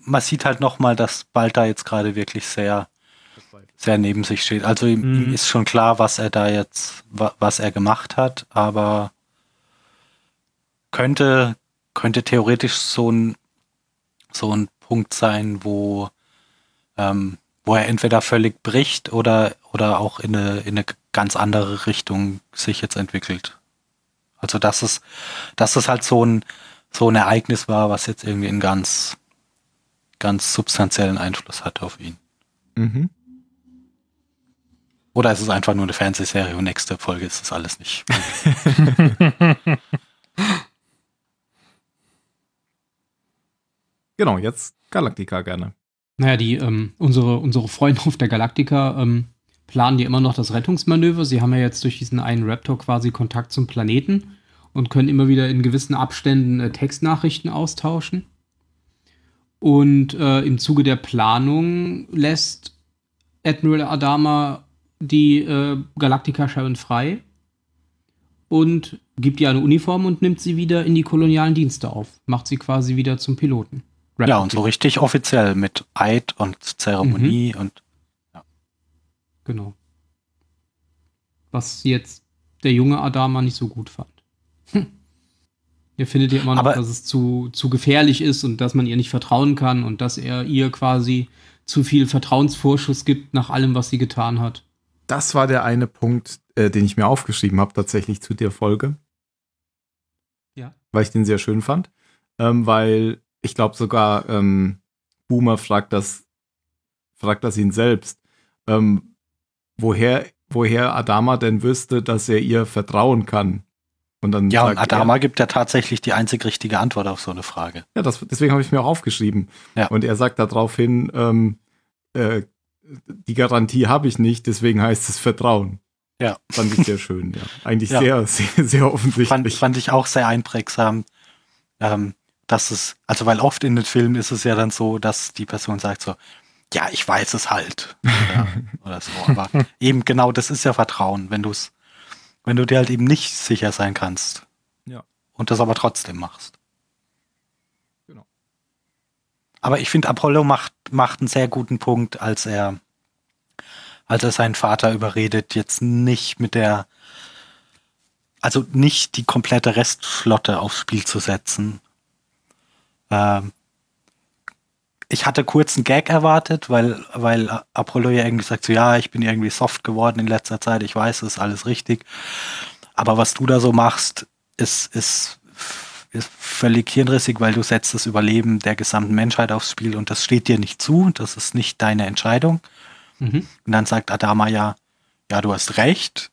man sieht halt nochmal, dass Balta jetzt gerade wirklich sehr, sehr neben sich steht. Also ihm, Mhm. ihm ist schon klar, was er da jetzt, wa, was er gemacht hat, aber könnte, könnte theoretisch so ein, so ein Punkt sein, wo, ähm, wo er entweder völlig bricht oder, oder auch in eine, in eine ganz andere Richtung sich jetzt entwickelt. Also, dass es, dass es halt so ein, so ein Ereignis war, was jetzt irgendwie einen ganz, ganz substanziellen Einfluss hat auf ihn. Mhm. Oder ist es einfach nur eine Fernsehserie und nächste Folge ist das alles nicht. Genau, jetzt Galactica gerne. Naja, die, ähm, unsere, unsere Freunde auf der Galactica ähm, planen ja immer noch das Rettungsmanöver. Sie haben ja jetzt durch diesen einen Raptor quasi Kontakt zum Planeten und können immer wieder in gewissen Abständen äh, Textnachrichten austauschen. Und äh, im Zuge der Planung lässt Admiral Adama die äh, Galactica Sharon frei und gibt ihr eine Uniform und nimmt sie wieder in die kolonialen Dienste auf. Macht sie quasi wieder zum Piloten. Ja, und so richtig offiziell mit Eid und Zeremonie und Genau. Was jetzt der junge Adama nicht so gut fand. Hm. Er findet ja immer noch, Aber- dass es zu, zu gefährlich ist und dass man ihr nicht vertrauen kann und dass er ihr quasi zu viel Vertrauensvorschuss gibt nach allem, was sie getan hat. Das war der eine Punkt, äh, den ich mir aufgeschrieben habe, tatsächlich zu der Folge. Ja. Weil ich den sehr schön fand. Ähm, weil ich glaube sogar, ähm, Boomer fragt das, fragt das ihn selbst, ähm, woher, woher Adama denn wüsste, dass er ihr vertrauen kann. Und dann ja, und Adama er, gibt ja tatsächlich die einzig richtige Antwort auf so eine Frage. ja, das, deswegen habe ich mir auch aufgeschrieben. Ja. Und er sagt daraufhin, ähm, äh, die Garantie habe ich nicht, deswegen heißt es Vertrauen. Ja. Fand ich sehr schön, ja. Eigentlich Ja. sehr, sehr, sehr offensichtlich. Fand, fand ich auch sehr einprägsam, ähm, dass es, also weil oft in den Filmen ist es ja dann so, dass die Person sagt so, ja, ich weiß es halt. Oder, oder so. Aber eben genau, das ist ja Vertrauen, wenn du es, wenn du dir halt eben nicht sicher sein kannst. Ja. Und das aber trotzdem machst. Genau. Aber ich finde, Apollo macht, macht einen sehr guten Punkt, als er, als er seinen Vater überredet, jetzt nicht mit der, also nicht die komplette Restflotte aufs Spiel zu setzen. Ähm, ich hatte kurz einen Gag erwartet, weil, weil Apollo ja irgendwie sagt, so ja, ich bin irgendwie soft geworden in letzter Zeit, ich weiß, es ist alles richtig. Aber was du da so machst, ist, ist, ist völlig hirnrissig, weil du setzt das Überleben der gesamten Menschheit aufs Spiel und das steht dir nicht zu, das ist nicht deine Entscheidung. Mhm. Und dann sagt Adama ja, ja, du hast recht.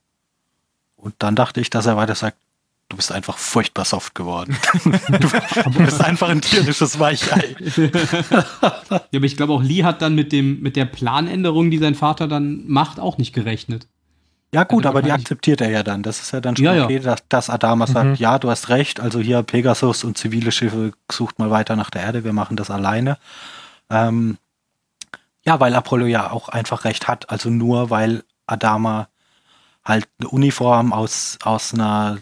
Und dann dachte ich, dass er weiter sagt, du bist einfach furchtbar soft geworden. du bist einfach ein tierisches Weichei. Ja, aber ich glaube auch Lee hat dann mit dem mit der Planänderung, die sein Vater dann macht, auch nicht gerechnet. Ja gut, Also aber die akzeptiert er ja dann. Das ist ja dann schon Ja, ja. okay, dass, dass Adama sagt, Mhm. ja, du hast recht, also hier Pegasus und zivile Schiffe sucht mal weiter nach der Erde, wir machen das alleine. Ähm, ja, weil Apollo ja auch einfach recht hat, also nur weil Adama halt eine Uniform aus, aus einer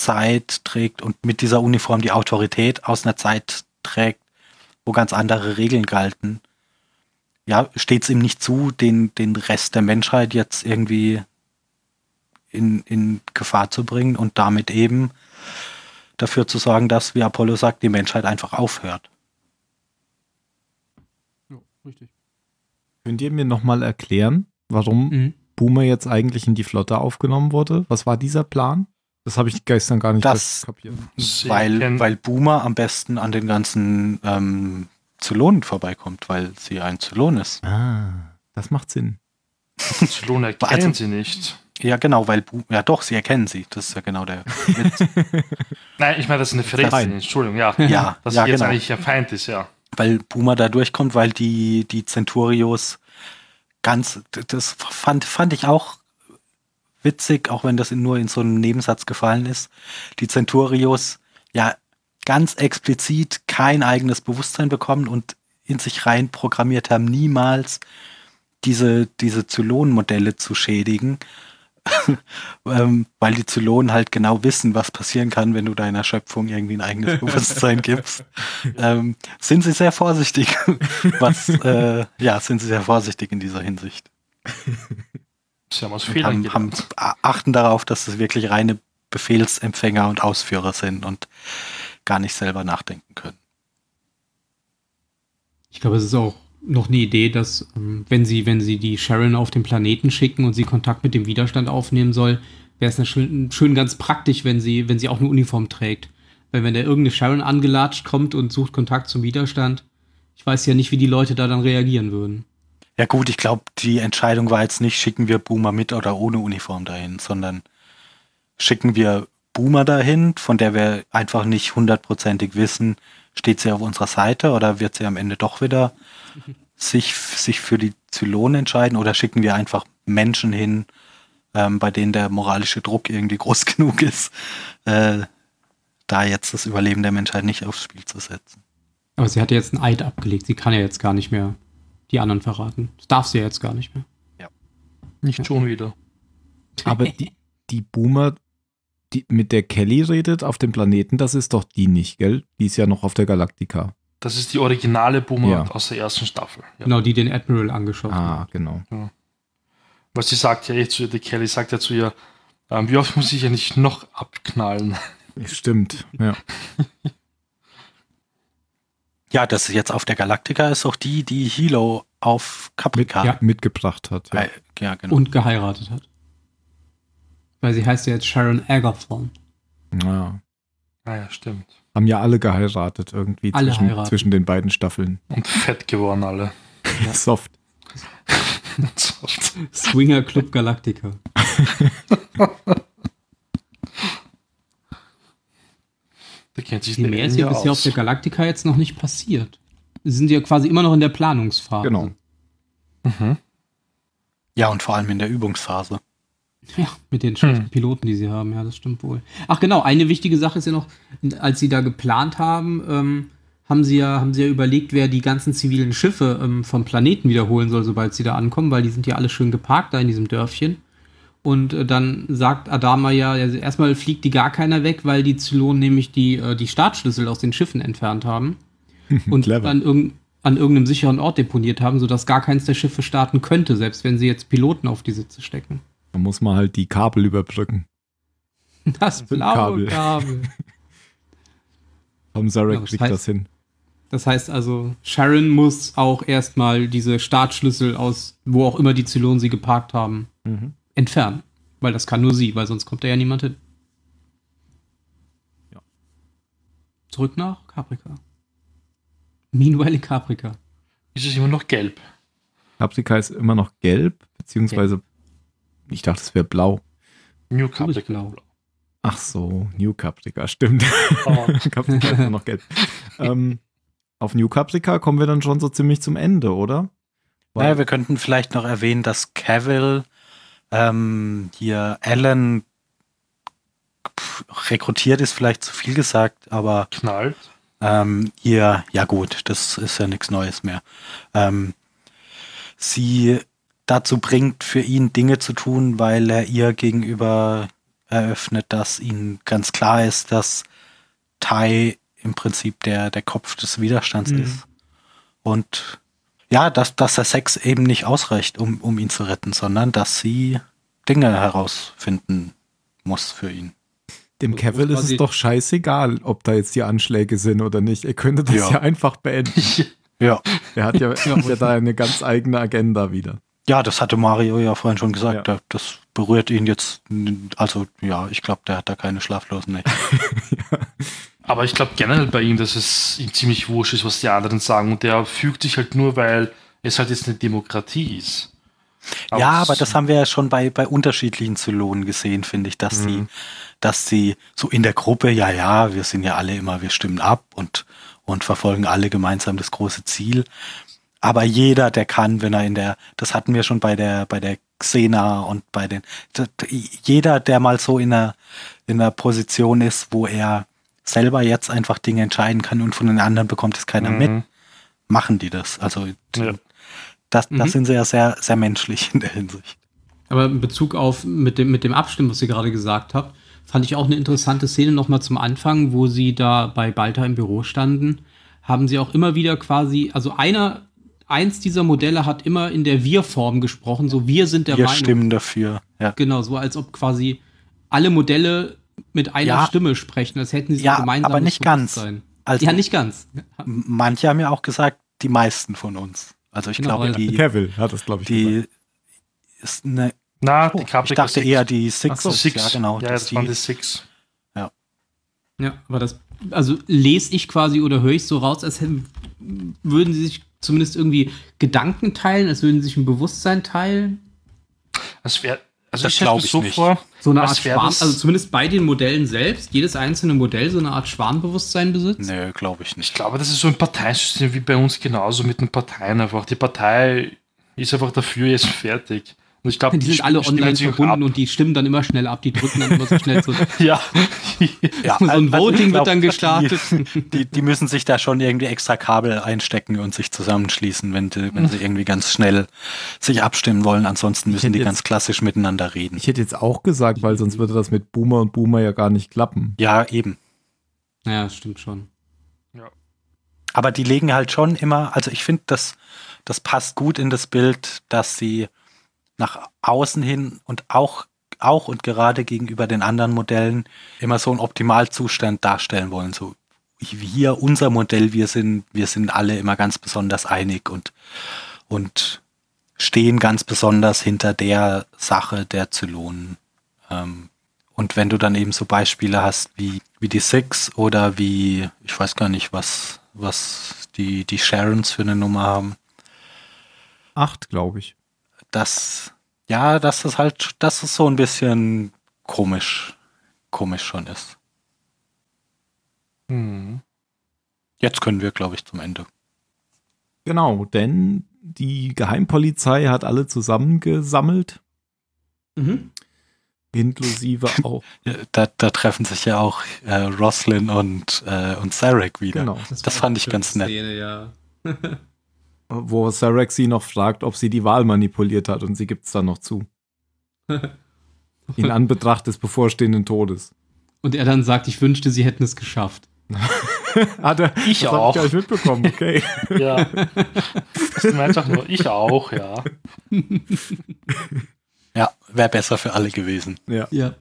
Zeit trägt und mit dieser Uniform die Autorität aus einer Zeit trägt, wo ganz andere Regeln galten, ja, steht es ihm nicht zu, den, den Rest der Menschheit jetzt irgendwie in, in Gefahr zu bringen und damit eben dafür zu sorgen, dass, wie Apollo sagt, die Menschheit einfach aufhört. Ja, richtig. Könnt ihr mir nochmal erklären, warum mhm. Boomer jetzt eigentlich in die Flotte aufgenommen wurde? Was war dieser Plan? Das habe ich gestern gar nicht das, kapiert. Weil, weil Boomer am besten an den ganzen ähm, Zylonen vorbeikommt, weil sie ein Zylon ist. Ah, das macht Sinn. Zylon erkennen also, sie nicht. Ja, genau, weil, ja doch, sie erkennen sie. Das ist ja genau der Nein, ich meine, das ist eine Verletzung, Entschuldigung, ja. ja Dass ja, jetzt genau. eigentlich ein Feind ist, ja. Weil Boomer da durchkommt, weil die, die Centurios ganz, das fand, fand ich auch witzig, auch wenn das nur in so einem Nebensatz gefallen ist. Die Centurios ja ganz explizit kein eigenes Bewusstsein bekommen und in sich rein programmiert haben, niemals diese, diese Zylon-Modelle zu schädigen, ähm, weil die Zylonen halt genau wissen, was passieren kann, wenn du deiner Schöpfung irgendwie ein eigenes Bewusstsein gibst. Ähm, sind sie sehr vorsichtig, was, äh, ja, sind sie sehr vorsichtig in dieser Hinsicht. Sie haben, haben, haben, achten darauf, dass es wirklich reine Befehlsempfänger und Ausführer sind und gar nicht selber nachdenken können. Ich glaube, es ist auch noch eine Idee, dass ähm, wenn sie, wenn sie die Sharon auf den Planeten schicken und sie Kontakt mit dem Widerstand aufnehmen soll, wäre es schön, schön ganz praktisch, wenn sie, wenn sie auch eine Uniform trägt. Weil wenn da irgendeine Sharon angelatscht kommt und sucht Kontakt zum Widerstand, ich weiß ja nicht, wie die Leute da dann reagieren würden. Ja gut, ich glaube, die Entscheidung war jetzt nicht, schicken wir Boomer mit oder ohne Uniform dahin, sondern schicken wir Boomer dahin, von der wir einfach nicht hundertprozentig wissen, steht sie auf unserer Seite oder wird sie am Ende doch wieder sich, sich für die Zylonen entscheiden oder schicken wir einfach Menschen hin, ähm, bei denen der moralische Druck irgendwie groß genug ist, äh, da jetzt das Überleben der Menschheit nicht aufs Spiel zu setzen. Aber sie hat jetzt einen Eid abgelegt. Sie kann ja jetzt gar nicht mehr die anderen verraten. Das darf sie ja jetzt gar nicht mehr. Ja. Nicht schon wieder. Aber die, die Boomer die mit der Kelly redet auf dem Planeten, das ist doch die nicht, gell? Die ist ja noch auf der Galaktika. Das ist die originale Boomer ja. aus der ersten Staffel. Ja. Genau, die den Admiral angeschaut ah, hat. Ah, genau. Ja. Was sie sagt ja echt zu ihr, die Kelly sagt ja zu ihr, ähm, wie oft muss ich ja nicht noch abknallen? Stimmt, ja. ja, das ist jetzt auf der Galaktika ist auch die, die Hilo auf Caprica Mit, ja, mitgebracht hat. Ja. ja genau. Und geheiratet hat. Weil sie heißt ja jetzt Sharon Agathon. Ja. Ah ja, stimmt. Haben ja alle geheiratet irgendwie alle zwischen, zwischen den beiden Staffeln. Und fett geworden alle. Ja. Soft. Soft. Swinger Club Galactica. kennt sich Die mehr ist ja bisher auf der Galactica jetzt noch nicht passiert. Sie sind ja quasi immer noch in der Planungsphase. Genau. Mhm. Ja, und vor allem in der Übungsphase. Ja, mit den hm. Piloten, die sie haben, ja, das stimmt wohl. Ach genau, eine wichtige Sache ist ja noch, als sie da geplant haben, ähm, haben sie ja, haben sie ja überlegt, wer die ganzen zivilen Schiffe ähm, vom Planeten wiederholen soll, sobald sie da ankommen, weil die sind ja alle schön geparkt da in diesem Dörfchen. Und äh, dann sagt Adama ja, also erstmal fliegt die gar keiner weg, weil die Zylonen nämlich die, äh, die Startschlüssel aus den Schiffen entfernt haben und an, irg an irgendeinem sicheren Ort deponiert haben, sodass gar keins der Schiffe starten könnte, selbst wenn sie jetzt Piloten auf die Sitze stecken. Da muss man halt die Kabel überbrücken. Das blaue Kabel. Kabel. Tom Zarek kriegt das hin. Das heißt also, Sharon muss auch erstmal diese Startschlüssel aus, wo auch immer die Zylonen sie geparkt haben, mhm. Entfernen. Weil das kann nur sie, weil sonst kommt da ja niemand hin. Ja. Zurück nach Caprica. Meanwhile in Caprica. Ist es immer noch gelb? Caprica ist immer noch gelb, beziehungsweise gelb. Ich dachte, es wäre blau. New Caprica. Blau. Ach so, New Caprica, stimmt. Oh. Caprica ist noch gelb. ähm, auf New Caprica kommen wir dann schon so ziemlich zum Ende, oder? Weil naja, wir könnten vielleicht noch erwähnen, dass Cavill ähm, hier Alan rekrutiert ist vielleicht zu viel gesagt, aber knallt. Ähm, ihr, ja gut, das ist ja nichts Neues mehr. Ähm, sie dazu bringt, für ihn Dinge zu tun, weil er ihr gegenüber eröffnet, dass ihnen ganz klar ist, dass Tai im Prinzip der, der Kopf des Widerstands mhm. ist. Und ja, dass, dass der Sex eben nicht ausreicht, um, um ihn zu retten, sondern dass sie Dinge herausfinden muss für ihn. Dem Cavill ist es doch scheißegal, ob da jetzt die Anschläge sind oder nicht. Er könnte das ja, ja einfach beenden. ja. Er hat ja, ja da eine ganz eigene Agenda wieder. Ja, das hatte Mario ja vorhin schon gesagt. Ja. Das berührt ihn jetzt. Also, ja, ich glaube, der hat da keine schlaflosen Nächte. ja. Aber ich glaube generell bei ihm, dass es ihm ziemlich wurscht ist, was die anderen sagen. Und der fügt sich halt nur, weil es halt jetzt eine Demokratie ist. Aber ja, aber das haben wir ja schon bei, bei unterschiedlichen Zylonen gesehen, finde ich, dass mhm. sie, dass sie so in der Gruppe, ja, ja, wir sind ja alle immer, wir stimmen ab und, und verfolgen alle gemeinsam das große Ziel. Aber jeder, der kann, wenn er in der, das hatten wir schon bei der, bei der Xena und bei den, jeder, der mal so in einer, in einer Position ist, wo er selber jetzt einfach Dinge entscheiden kann und von den anderen bekommt es keiner mhm. mit, machen die das. Also ja. das, das mhm. sind sie ja sehr, sehr menschlich in der Hinsicht. Aber in Bezug auf mit dem, mit dem Abstimmen, was ihr gerade gesagt habt, fand ich auch eine interessante Szene nochmal zum Anfang, wo sie da bei Balta im Büro standen, haben sie auch immer wieder quasi, also einer, eins dieser Modelle hat immer in der Wir-Form gesprochen, so wir sind der wir Meinung. Wir stimmen dafür, ja. Genau, so als ob quasi alle Modelle mit einer ja, Stimme sprechen, als hätten sie ja, gemeinsam aber nicht ganz. Also, ja, nicht ganz. Manche haben ja auch gesagt, die meisten von uns. Also ich genau, glaube, die Kevin hat das, glaube ich, die gesagt. ist eine. Na, oh, die ich dachte eher die Six. So, Six. Ja, genau. Ja, das, das waren die Six. Ja. Ja, aber das, also lese ich quasi oder höre ich so raus, als würden sie sich zumindest irgendwie Gedanken teilen, als würden sie sich ein Bewusstsein teilen. Es wäre also das glaube ich so nicht. vor. So eine Art Schwarm, also zumindest bei den Modellen selbst, jedes einzelne Modell so eine Art Schwarmbewusstsein besitzt? Nee, glaube ich nicht. Ich glaube, das ist so ein Parteisystem wie bei uns genauso mit den Parteien einfach. Die Partei ist einfach dafür jetzt fertig. Und ich glaube, die, die, sind alle online verbunden und die stimmen dann immer schnell ab, die drücken dann immer so schnell so. ja. ja. So ein also Voting glaub, wird dann gestartet. Die, die, müssen sich da schon irgendwie extra Kabel einstecken und sich zusammenschließen, wenn, die, wenn sie irgendwie ganz schnell sich abstimmen wollen. Ansonsten müssen die jetzt, ganz klassisch miteinander reden. Ich hätte jetzt auch gesagt, weil sonst würde das mit Boomer und Boomer ja gar nicht klappen. Ja, eben. Ja, stimmt schon. Ja. Aber die legen halt schon immer, also ich finde, das, das passt gut in das Bild, dass sie nach außen hin und auch, auch und gerade gegenüber den anderen Modellen immer so einen Optimalzustand darstellen wollen. So hier unser Modell, wir sind, wir sind alle immer ganz besonders einig und, und stehen ganz besonders hinter der Sache der Zylonen. Ähm, und wenn du dann eben so Beispiele hast wie, wie die Six oder wie, ich weiß gar nicht, was, was die, die Sharons für eine Nummer haben. Acht, glaube ich das, ja, dass es halt, dass es so ein bisschen komisch, komisch schon ist. Hm. Jetzt können wir, glaube ich, zum Ende. Genau, denn die Geheimpolizei hat alle zusammengesammelt. Mhm. Inklusive auch. da, da, treffen sich ja auch äh, Roslyn und, äh, und Sarek wieder. Genau. Das, das fand ich ganz nett. Szene, ja. wo Sarek sie noch fragt, ob sie die Wahl manipuliert hat und sie gibt es dann noch zu. In Anbetracht des bevorstehenden Todes. Und er dann sagt, ich wünschte, sie hätten es geschafft. Hat er, ich das auch. Ich gar nicht mitbekommen, okay. ja. Das ist einfach nur, ich auch, ja. ja, wäre besser für alle gewesen. Ja. ja.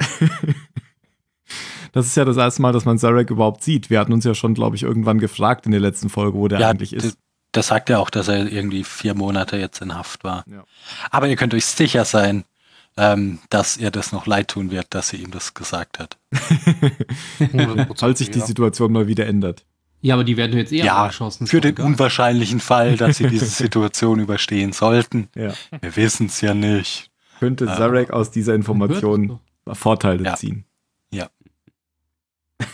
Das ist ja das erste Mal, dass man Zarek überhaupt sieht. Wir hatten uns ja schon, glaube ich, irgendwann gefragt in der letzten Folge, wo der ja, eigentlich ist. Das sagt er auch, dass er irgendwie vier Monate jetzt in Haft war. Ja. Aber ihr könnt euch sicher sein, ähm, dass ihr das noch leid tun wird, dass sie ihm das gesagt hat. Falls sich die Situation mal wieder ändert. Ja, aber die werden jetzt eher ja, geschossen. Für den unwahrscheinlichen Fall, dass sie diese Situation überstehen sollten. Ja. Wir wissen es ja nicht. Könnte Zarek äh, aus dieser Information Vorteile ja. ziehen. Ja.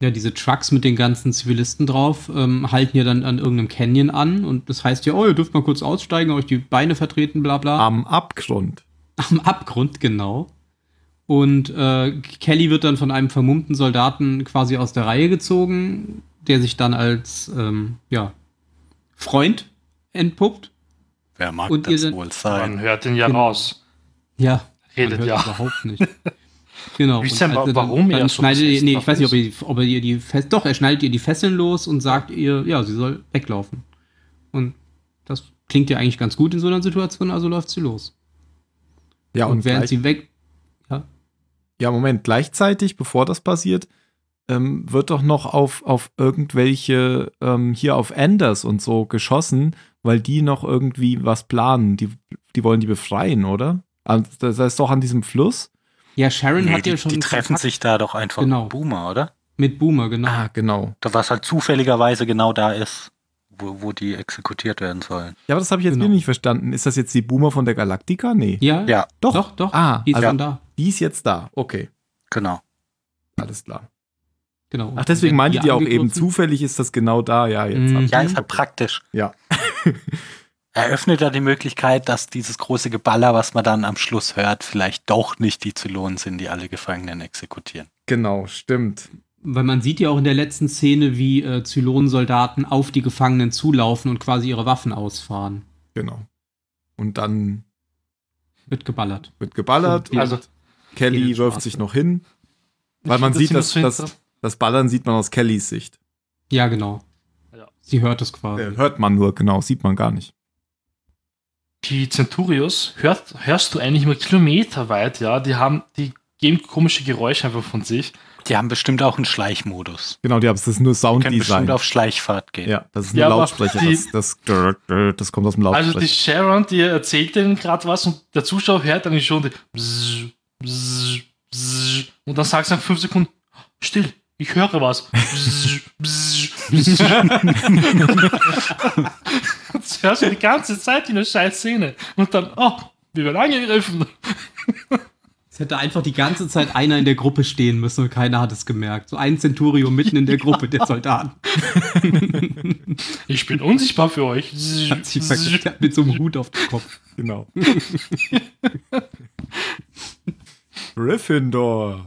Ja, diese Trucks mit den ganzen Zivilisten drauf ähm, halten ja dann an irgendeinem Canyon an und das heißt ja, oh, ihr dürft mal kurz aussteigen, euch die Beine vertreten, bla bla. Am Abgrund. Am Abgrund, genau. Und äh, Kelly wird dann von einem vermummten Soldaten quasi aus der Reihe gezogen, der sich dann als ähm, ja, Freund entpuppt. Wer mag und das dann, wohl sein? Man hört ihn ja genau. raus. Ja. redet, ja. überhaupt nicht. Genau. Wisst ihr, und warum dann, er dann so schneidet ihr, nee, ich weiß nicht, ob ist? ihr, ob ihr die Fest, doch, er schneidet ihr die Fesseln los und sagt ihr, ja, sie soll weglaufen. Und das klingt ja eigentlich ganz gut in so einer Situation, also läuft sie los. Ja, und, und, während gleich, sie weg, ja, Moment, gleichzeitig, bevor das passiert, ähm, wird doch noch auf, auf irgendwelche, ähm, hier auf Anders und so geschossen, weil die noch irgendwie was planen. Die, die wollen die befreien, oder? Also, Das heißt doch an diesem Fluss. Ja, Sharon Nee, hat die, ja schon die treffen Kontakt sich da doch einfach Genau. mit Boomer, oder? mit Boomer, genau. Ah, genau. Was halt zufälligerweise genau da ist, wo, wo die exekutiert werden sollen. Ja, aber das habe ich jetzt Genau. nicht verstanden. Ist das jetzt die Boomer von der Galaktika? Nee. Ja, Ja, Doch. doch, doch. Ah, die ist also- schon da. Die ist jetzt da. Okay, genau. alles klar. Genau. Ach, deswegen Wenn meintet ihr auch eben, zufällig ist das genau da. Ja, jetzt. Mhm. ich- Ja, ist halt praktisch. Ja. Eröffnet ja die Möglichkeit, dass dieses große Geballer, was man dann am Schluss hört, vielleicht doch nicht die Zylonen sind, die alle Gefangenen exekutieren. Genau, stimmt. Weil man sieht ja auch in der letzten Szene, wie äh, Zylonensoldaten auf die Gefangenen zulaufen und quasi ihre Waffen ausfahren. Genau. Und dann Wird geballert. wird geballert. Und Also, Kelly wirft sich noch hin. Weil Ich man sieht, dass das, das Ballern sieht man aus Kellys Sicht. Ja, genau. Sie hört es quasi. Äh, hört man nur, genau, sieht man gar nicht. Die Centurios hört, hörst du eigentlich immer kilometerweit, ja. Die haben, die geben komische Geräusche einfach von sich. Die haben bestimmt auch einen Schleichmodus. Genau, die haben es das ist nur Die können bestimmt Sounddesign. auf Schleichfahrt gehen. Ja, das ist nur Ja, aber Lautsprecher. die- Das, das, das kommt aus dem Lautsprecher. Also die Sharon, die erzählt denen gerade was und der Zuschauer hört dann schon die Bzzz, Bzzz, Bzzz, und dann sagst du nach fünf Sekunden, still, ich höre was. Das hörst du die ganze Zeit in der scheiß Szene. Und dann, oh, wir werden angegriffen. Es hätte einfach die ganze Zeit einer in der Gruppe stehen müssen und keiner hat es gemerkt. So ein Centurion mitten in der Gruppe der Soldaten. Ich bin unsichtbar für euch. Hat sich verkehrt mit so einem Hut auf dem Kopf. Genau. Gryffindor.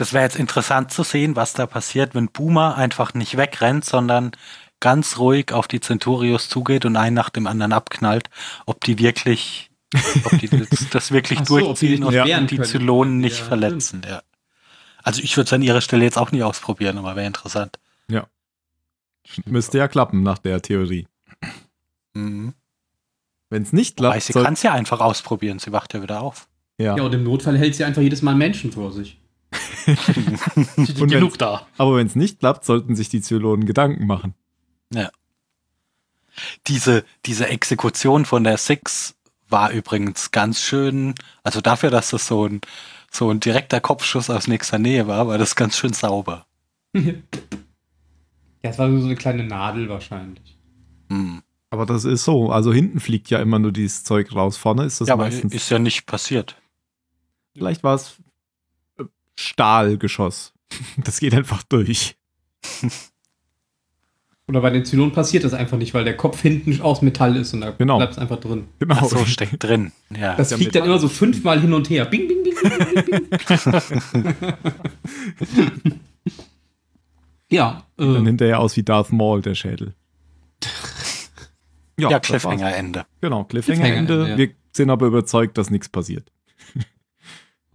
Das wäre jetzt interessant zu sehen, was da passiert, wenn Boomer einfach nicht wegrennt, sondern ganz ruhig auf die Centurios zugeht und einen nach dem anderen abknallt, ob die wirklich, ob die das, das wirklich so, durchziehen und wehren die. Zylonen nicht Ja, verletzen. Ja. Also ich würde es an ihrer Stelle jetzt auch nicht ausprobieren, aber wäre interessant. Müsste ja klappen nach der Theorie. Mhm. Wenn es nicht Wobei klappt, sie soll, kann es ja einfach ausprobieren, sie wacht ja wieder auf. ja. Ja, und im Notfall hält sie einfach jedes Mal Menschen vor sich. Genug da. Aber wenn es nicht klappt, sollten sich die Zylonen Gedanken machen. Diese, diese Exekution von der Six war übrigens ganz schön, also dafür, dass das so ein, so ein direkter Kopfschuss aus nächster Nähe war, war das ganz schön sauber. Ja, es war so eine kleine Nadel wahrscheinlich. Hm. Aber das ist so. Also hinten fliegt ja immer nur dieses Zeug raus. Vorne ist das Ja, aber meistens. ist ja nicht passiert. vielleicht war es Stahlgeschoss. Das geht einfach durch. Oder bei den Zylonen passiert das einfach nicht, weil der Kopf hinten aus Metall ist und da Genau. bleibt es einfach drin. Genau. Ach so, steckt drin. Ja. Das ja fliegt dann immer so fünfmal hin und her. Bing, bing, bing, bing, bing, bing. ja, dann äh, hinterher aus wie Darth Maul, der Schädel. ja, war's. Cliffhanger-Ende. Genau, Cliffhanger-Ende. Cliffhanger-Ende, ja. Wir sind aber überzeugt, dass nichts passiert.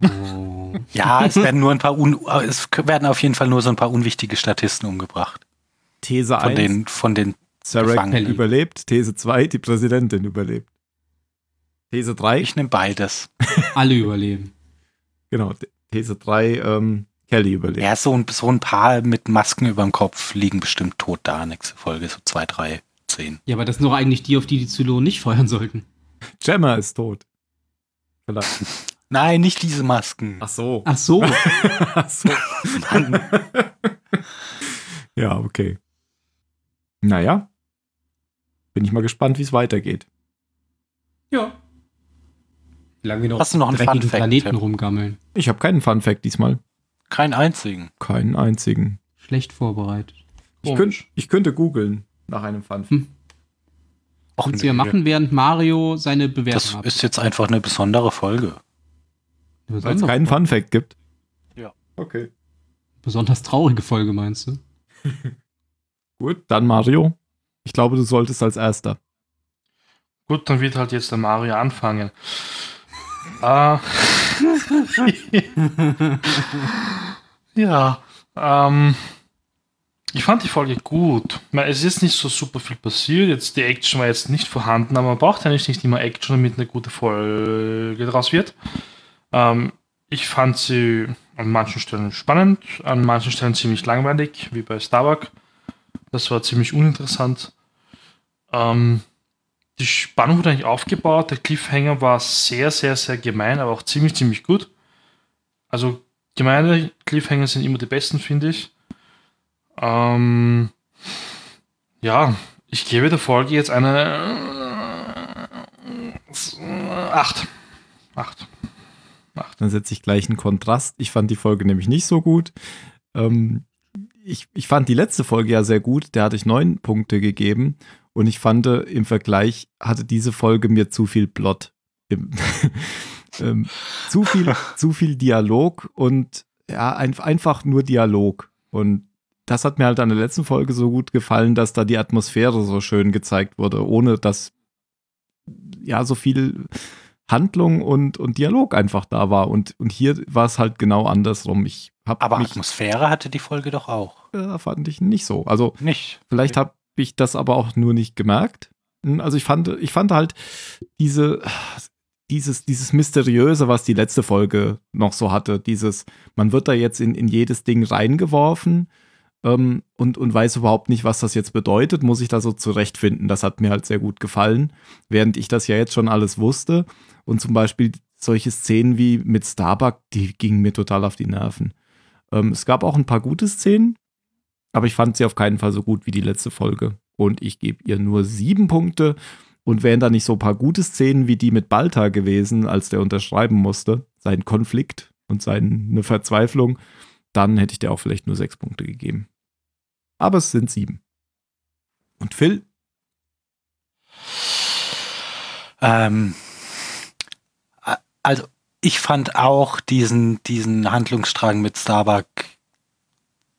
Ja, es werden nur ein paar un es werden auf jeden Fall nur so ein paar unwichtige Statisten umgebracht. These Von 1, den, von den Gefangenen. überlebt. These 2, die Präsidentin überlebt. These 3, Ich nehme beides. alle überleben. genau, These 3, ähm, Kelly überlebt. Ja, so ein, so ein paar mit Masken über dem Kopf liegen bestimmt tot da, nächste Folge, so zwei, drei, zehn. Ja, aber das sind doch eigentlich die, auf die die Zylonen nicht feuern sollten. Gemma ist tot. Vielleicht. Nein, nicht diese Masken. Ach so. Ach so. Ach so. Ja, okay. Naja. Bin ich mal gespannt, wie es weitergeht. ja. Wie lange wir noch Hast du noch einen dreckigen Fun-Fact, Planeten Tim? rumgammeln. Ich habe keinen Fun-Fact diesmal. Keinen einzigen. Keinen einzigen. Schlecht vorbereitet. Ich, könnt, ich könnte googeln nach einem Fun-Fact. Hm. Och, Kannst du ja nö. machen, während Mario seine Bewertung Das hat. ist jetzt einfach eine besondere Folge. Weil es keinen Fun-Fact gibt. Ja. Okay. besonders traurige Folge, meinst du? Gut, dann Mario. Ich glaube, du solltest als erster. Gut, dann wird halt jetzt der Mario anfangen. äh, ja, ähm, ich fand die Folge gut. Es ist nicht so super viel passiert. Jetzt die Action war jetzt nicht vorhanden, aber man braucht ja nicht immer Action, damit eine gute Folge draus wird. Ähm, ich fand sie an manchen Stellen spannend, an manchen Stellen ziemlich langweilig, wie bei Starbuck. Das war ziemlich uninteressant. Ähm, die Spannung wurde eigentlich aufgebaut. Der Cliffhanger war sehr, sehr, sehr gemein, aber auch ziemlich, ziemlich gut. Also gemeine Cliffhanger sind immer die besten, finde ich. Ähm, ja, ich gebe der Folge jetzt eine 8. 8. Dann setze ich gleich einen Kontrast. Ich fand die Folge nämlich nicht so gut. Ähm, ich, ich fand die letzte Folge ja sehr gut. Der hatte ich neun Punkte gegeben. Und ich fand, im Vergleich hatte diese Folge mir zu viel Plot. ähm, zu, viel, zu viel Dialog und ja, ein, einfach nur Dialog. Und das hat mir halt an der letzten Folge so gut gefallen, dass da die Atmosphäre so schön gezeigt wurde, ohne dass ja so viel Handlung und, und Dialog einfach da war. Und, und hier war es halt genau andersrum. Ich hab Aber mich, Atmosphäre hatte die Folge doch auch. Ja, fand ich nicht so. Also nicht. Vielleicht habe ich das aber auch nur nicht gemerkt. Hm, also ich fand, ich fand halt diese, dieses, dieses Mysteriöse, was die letzte Folge noch so hatte, dieses, man wird da jetzt in, in jedes Ding reingeworfen ähm, und, und weiß überhaupt nicht, was das jetzt bedeutet, muss ich da so zurechtfinden. Das hat mir halt sehr gut gefallen, während ich das ja jetzt schon alles wusste. Und zum Beispiel solche Szenen wie mit Starbuck, die gingen mir total auf die Nerven. Ähm, es gab auch ein paar gute Szenen, aber ich fand sie auf keinen Fall so gut wie die letzte Folge. Und ich gebe ihr nur sieben Punkte. Und wären da nicht so ein paar gute Szenen wie die mit Balta gewesen, als der unterschreiben musste, sein Konflikt und seine Verzweiflung, dann hätte ich dir auch vielleicht nur sechs Punkte gegeben. Aber es sind sieben. Und Phil? Ähm, also ich fand auch diesen, diesen Handlungsstrang mit Starbuck,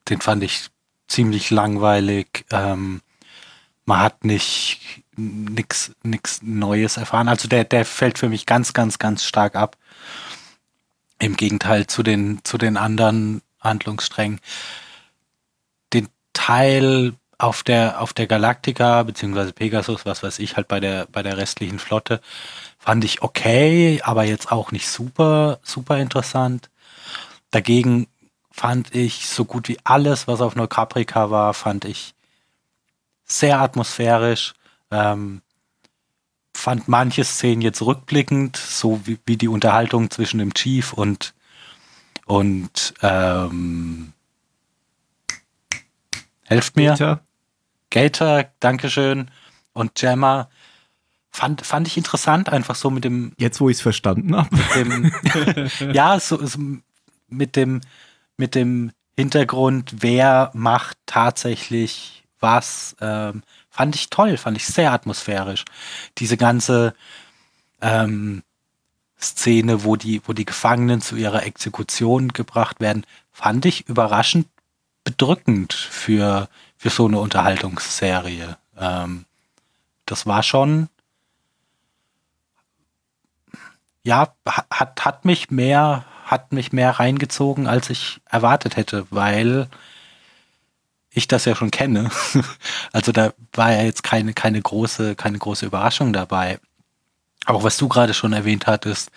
den fand ich ziemlich langweilig. Ähm, man hat nicht nichts nix Neues erfahren. Also der, der fällt für mich ganz, ganz, ganz stark ab. Im Gegenteil zu den, zu den anderen Handlungssträngen. Den Teil auf der, auf der Galactica, beziehungsweise Pegasus, was weiß ich, halt bei der, bei der restlichen Flotte, fand ich okay, aber jetzt auch nicht super, super interessant. Dagegen fand ich so gut wie alles, was auf Neukaprika war, fand ich sehr atmosphärisch. Ähm, fand manche Szenen jetzt rückblickend, so wie, wie die Unterhaltung zwischen dem Chief und und ähm, helft mir. Gator. Gator, Dankeschön. Und Gemma fand, fand ich interessant, einfach so mit dem. Jetzt, wo ich es verstanden habe. ja, so, so mit dem mit dem Hintergrund, wer macht tatsächlich was, ähm, fand ich toll, fand ich sehr atmosphärisch. Diese ganze ähm, Szene, wo die, wo die Gefangenen zu ihrer Exekution gebracht werden, fand ich überraschend bedrückend für, für so eine Unterhaltungsserie. Ähm, das war schon, ja, hat, hat mich mehr, hat mich mehr reingezogen, als ich erwartet hätte, weil ich das ja schon kenne. Also da war ja jetzt keine, keine große, keine große Überraschung dabei. Auch was du gerade schon erwähnt hattest,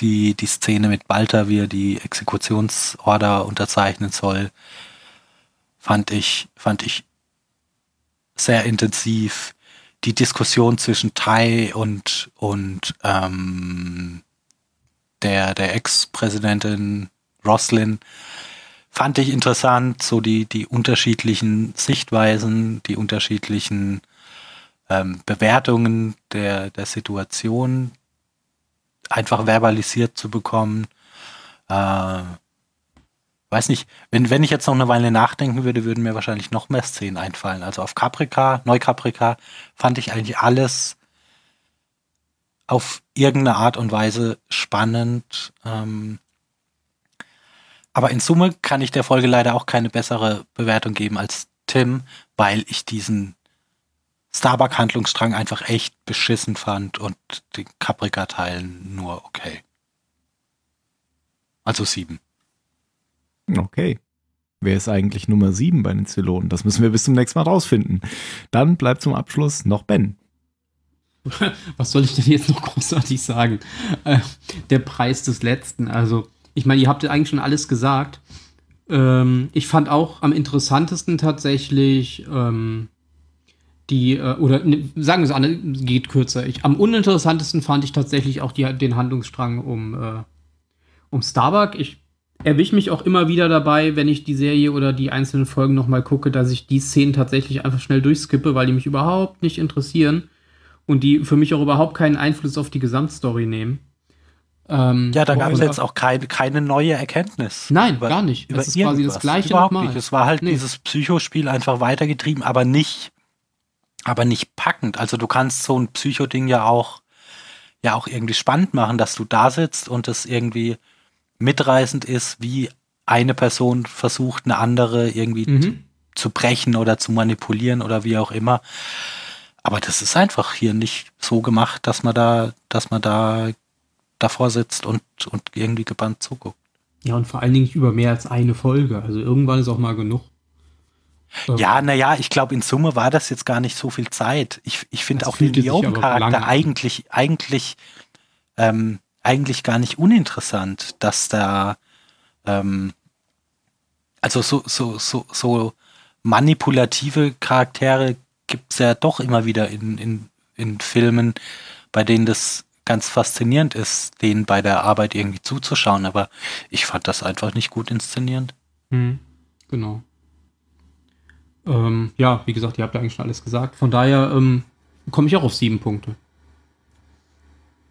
die, die Szene mit Balta, wie er die Exekutionsorder unterzeichnen soll, fand ich, fand ich sehr intensiv. Die Diskussion zwischen Tai und, und ähm, der, der Ex-Präsidentin Roslin fand ich interessant, so die, die unterschiedlichen Sichtweisen, die unterschiedlichen ähm, Bewertungen der, der Situation einfach verbalisiert zu bekommen. Äh, weiß nicht, wenn, wenn ich jetzt noch eine Weile nachdenken würde, würden mir wahrscheinlich noch mehr Szenen einfallen. Also auf Caprica, Neucaprica fand ich eigentlich alles auf irgendeine Art und Weise spannend. Ähm, aber in Summe kann ich der Folge leider auch keine bessere Bewertung geben als Tim, weil ich diesen Starbuck-Handlungsstrang einfach echt beschissen fand und den Caprica-Teil nur okay. Also sieben. Okay. Wer ist eigentlich Nummer sieben bei den Zylonen? Das müssen wir bis zum nächsten Mal rausfinden. Dann bleibt zum Abschluss noch Ben. Was soll ich denn jetzt noch großartig sagen? Äh, der Preis des Letzten. Also, ich meine, ihr habt ja eigentlich schon alles gesagt. Ähm, ich fand auch am interessantesten tatsächlich ähm, die, äh, oder ne, sagen wir es an, geht kürzer. Ich, am uninteressantesten fand ich tatsächlich auch die, den Handlungsstrang um, äh, um Starbuck. Ich erwische mich auch immer wieder dabei, wenn ich die Serie oder die einzelnen Folgen nochmal gucke, dass ich die Szenen tatsächlich einfach schnell durchskippe, weil die mich überhaupt nicht interessieren und die für mich auch überhaupt keinen Einfluss auf die Gesamtstory nehmen. Ähm, ja, da gab es jetzt auch keine, keine neue Erkenntnis. Nein, über, gar nicht. Über es ist quasi das gleiche Überhaupt nochmal. nicht. Es war halt nee. dieses Psychospiel einfach weitergetrieben, aber nicht, aber nicht packend. Also du kannst so ein Psychoding ja auch, ja auch irgendwie spannend machen, dass du da sitzt und es irgendwie mitreißend ist, wie eine Person versucht, eine andere irgendwie mhm. zu brechen oder zu manipulieren oder wie auch immer. Aber das ist einfach hier nicht so gemacht, dass man da, dass man da davor sitzt und, und irgendwie gebannt zuguckt. Ja, und vor allen Dingen über mehr als eine Folge. Also irgendwann ist auch mal genug. Ja, naja, ich glaube, in Summe war das jetzt gar nicht so viel Zeit. Ich, ich finde auch den Leon-Charakter eigentlich, eigentlich, ähm, eigentlich gar nicht uninteressant, dass da, ähm, also so, so, so, so manipulative Charaktere gibt es ja doch immer wieder in, in, in Filmen, bei denen das ganz faszinierend ist, denen bei der Arbeit irgendwie zuzuschauen. Aber ich fand das einfach nicht gut inszenierend. Mhm, genau. Ähm, ja, wie gesagt, ihr habt ja eigentlich schon alles gesagt. Von daher ähm, komme ich auch auf sieben Punkte.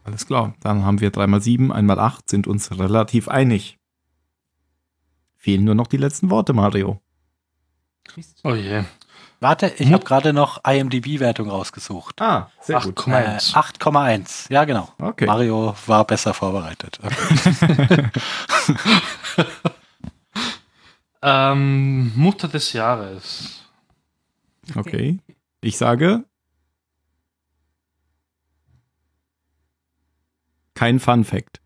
Alles klar. Dann haben wir dreimal sieben, einmal acht, sind uns relativ einig. Fehlen nur noch die letzten Worte, Mario. Oh je. Warte, ich habe gerade noch IMDb-Wertung rausgesucht. Ah, sehr 8, gut. 8,1. Äh, ja, genau. Okay. Mario war besser vorbereitet. Okay. ähm, Mutter des Jahres. Okay. Ich sage kein Fun Fact.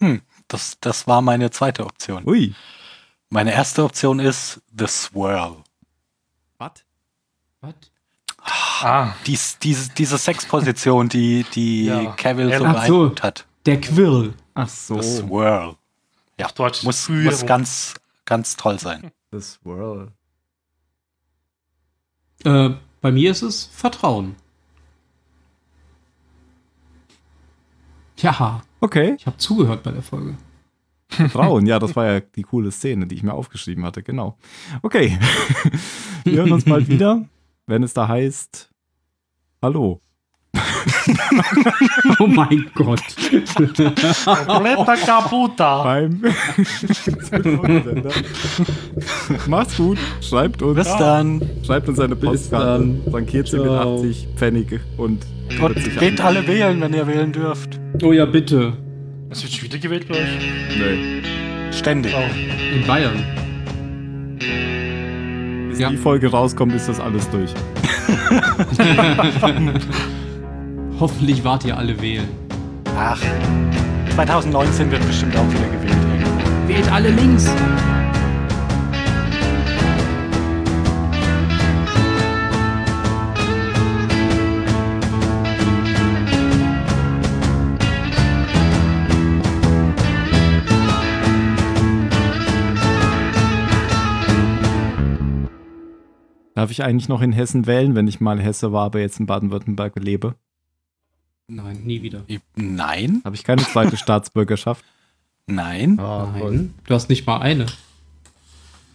Hm, das, das war meine zweite Option. Ui. Meine erste Option ist The Swirl. Was? Was? Ah. Dies, diese, diese Sexposition, die, die ja. Cavill so beeindruckt so, hat. Der Quirl. Ach so. The Swirl. Ja, Deutsch muss, muss ganz, ganz toll sein. The Swirl. Äh, bei mir ist es Vertrauen. Ja. Okay. Ich habe zugehört bei der Folge. Frauen, ja, das war ja die coole Szene, die ich mir aufgeschrieben hatte, genau. Okay, wir hören uns bald wieder, wenn es da heißt, hallo. oh mein Gott. Completa kaputa. Beim Macht's gut. Schreibt uns. Bis dann. Schreibt uns eine Postkarte. Frankiert sie mit 80 Pfennig und, und geht alle wählen, wenn ihr wählen dürft. Oh ja, bitte. Es wird schon wieder gewählt bei euch? Nee. Ständig. Oh. In Bayern. Bis ja. die Folge rauskommt, ist das alles durch. Hoffentlich wart ihr alle wählen. Ach, 2019 wird bestimmt auch wieder gewählt. Wählt alle links. Darf ich eigentlich noch in Hessen wählen, wenn ich mal Hesse war, aber jetzt in Baden-Württemberg lebe? Nein, nie wieder. Nein. Habe ich keine zweite Staatsbürgerschaft? Nein. Oh, Nein. Du hast nicht mal eine.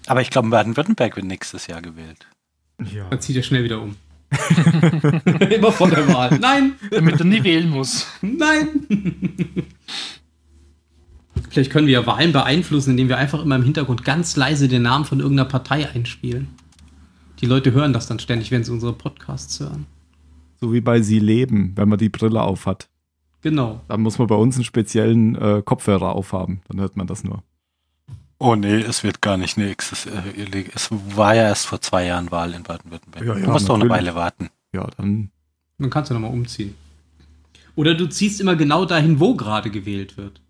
Aber ich glaube, in Baden-Württemberg wird nächstes Jahr gewählt. Ja. Dann zieht er schnell wieder um. Immer vor der Wahl. Nein! Damit er nie wählen muss. Nein! Vielleicht können wir ja Wahlen beeinflussen, indem wir einfach immer im Hintergrund ganz leise den Namen von irgendeiner Partei einspielen. Die Leute hören das dann ständig, wenn sie unsere Podcasts hören. So wie bei Sie leben, wenn man die Brille aufhat. Genau. Dann muss man bei uns einen speziellen äh, Kopfhörer aufhaben. Dann hört man das nur. Oh nee, es wird gar nicht nächstes. Äh, es war ja erst vor zwei Jahren Wahl in Baden-Württemberg. Ja, ja, du musst doch eine Weile warten. Ja, dann. Dann kannst du nochmal umziehen. Oder du ziehst immer genau dahin, wo gerade gewählt wird.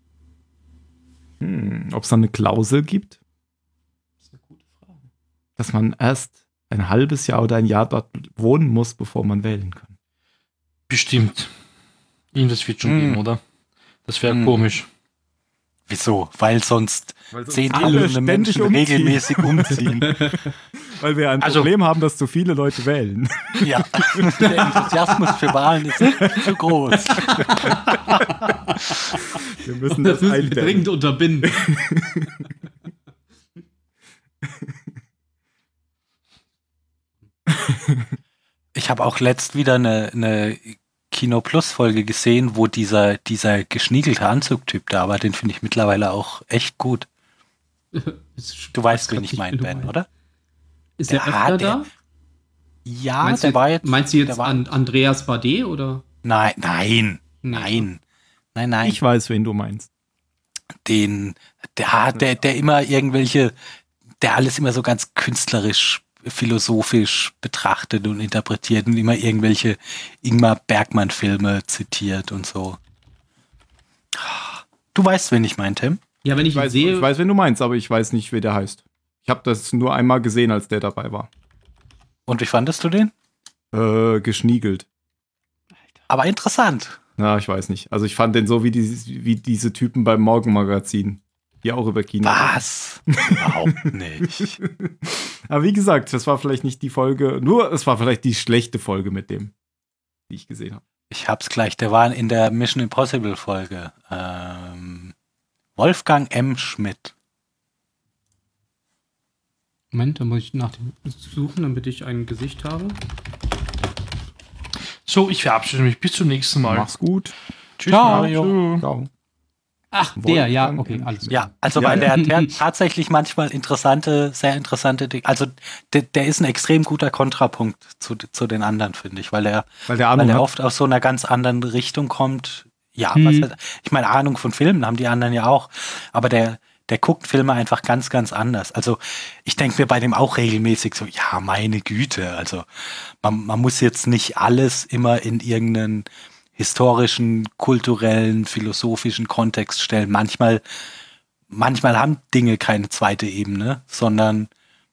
Hm, Ob es da eine Klausel gibt? Das ist eine gute Frage. Dass man erst ein halbes Jahr oder ein Jahr dort wohnen muss, bevor man wählen kann. Bestimmt. Irgendwas wird schon hm. geben, oder? Das wäre hm. komisch. Wieso? Weil sonst Weil zehntausende Menschen umziehen. regelmäßig umziehen. Weil wir ein also, Problem haben, dass zu viele Leute wählen. Ja, der Enthusiasmus für Wahlen ist zu groß. Wir müssen das, das müssen wir dringend unterbinden. Ich habe auch letzt wieder eine, eine Kino Plus Folge gesehen, wo dieser, dieser geschniegelte Anzugtyp da war. Den finde ich mittlerweile auch echt gut. du weißt, wen ich meine, Ben, oder? Ist der, öfter der, da? Ja, meinst der du, war jetzt. Meinst du jetzt an Andreas Bade oder? Nein, nein, nein, nein, nein. Ich weiß, wen du meinst. Den, der, der, der immer irgendwelche, der alles immer so ganz künstlerisch philosophisch betrachtet und interpretiert und immer irgendwelche Ingmar Bergmann-Filme zitiert und so. Du weißt, wen ich meine, Tim? Ja, wenn ich, ich weiß, sehe. Ich weiß, wen du meinst, aber ich weiß nicht, wer der heißt. Ich habe das nur einmal gesehen, als der dabei war. Und wie fandest du den? Äh, geschniegelt. Aber interessant. Na, ich weiß nicht. Also ich fand den so wie, die, wie diese Typen beim Morgenmagazin. Die auch über Kino. Was? Überhaupt nicht. Aber wie gesagt, das war vielleicht nicht die Folge, nur es war vielleicht die schlechte Folge mit dem, die ich gesehen habe. Ich hab's gleich, der war in der Mission Impossible Folge. Ähm, Wolfgang M. Schmidt. Moment, da muss ich nach dem suchen, damit ich ein Gesicht habe. So, ich verabschiede mich. Bis zum nächsten Mal. Mach's gut. Tschüss, Ciao. Mario. Ciao. Ach, der, ja, okay, alles klar. Ja, also ja, weil ja. der, der tatsächlich manchmal interessante, sehr interessante Dinge, also der, der ist ein extrem guter Kontrapunkt zu, zu den anderen, finde ich, weil er, weil der, weil er oft aus so einer ganz anderen Richtung kommt. Ja, hm. was, ich meine, Ahnung von Filmen haben die anderen ja auch, aber der, der guckt Filme einfach ganz, ganz anders. Also ich denke mir bei dem auch regelmäßig so, ja, meine Güte, also man, man muss jetzt nicht alles immer in irgendeinen historischen, kulturellen, philosophischen Kontext stellen. Manchmal, manchmal haben Dinge keine zweite Ebene, sondern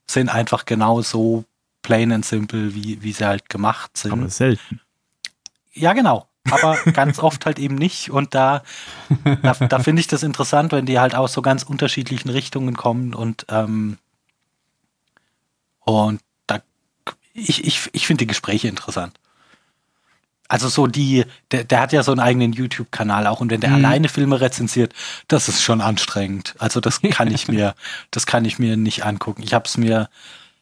sind einfach genau so plain and simple, wie, wie sie halt gemacht sind. Aber selten. Ja, genau. Aber ganz oft halt eben nicht. Und da, da, da finde ich das interessant, wenn die halt aus so ganz unterschiedlichen Richtungen kommen und, ähm, und da, ich, ich, ich finde die Gespräche interessant. Also so die, der, der hat ja so einen eigenen YouTube-Kanal auch und wenn der mhm. alleine Filme rezensiert, das ist schon anstrengend. Also das kann ich mir, das kann ich mir nicht angucken. Ich habe es mir,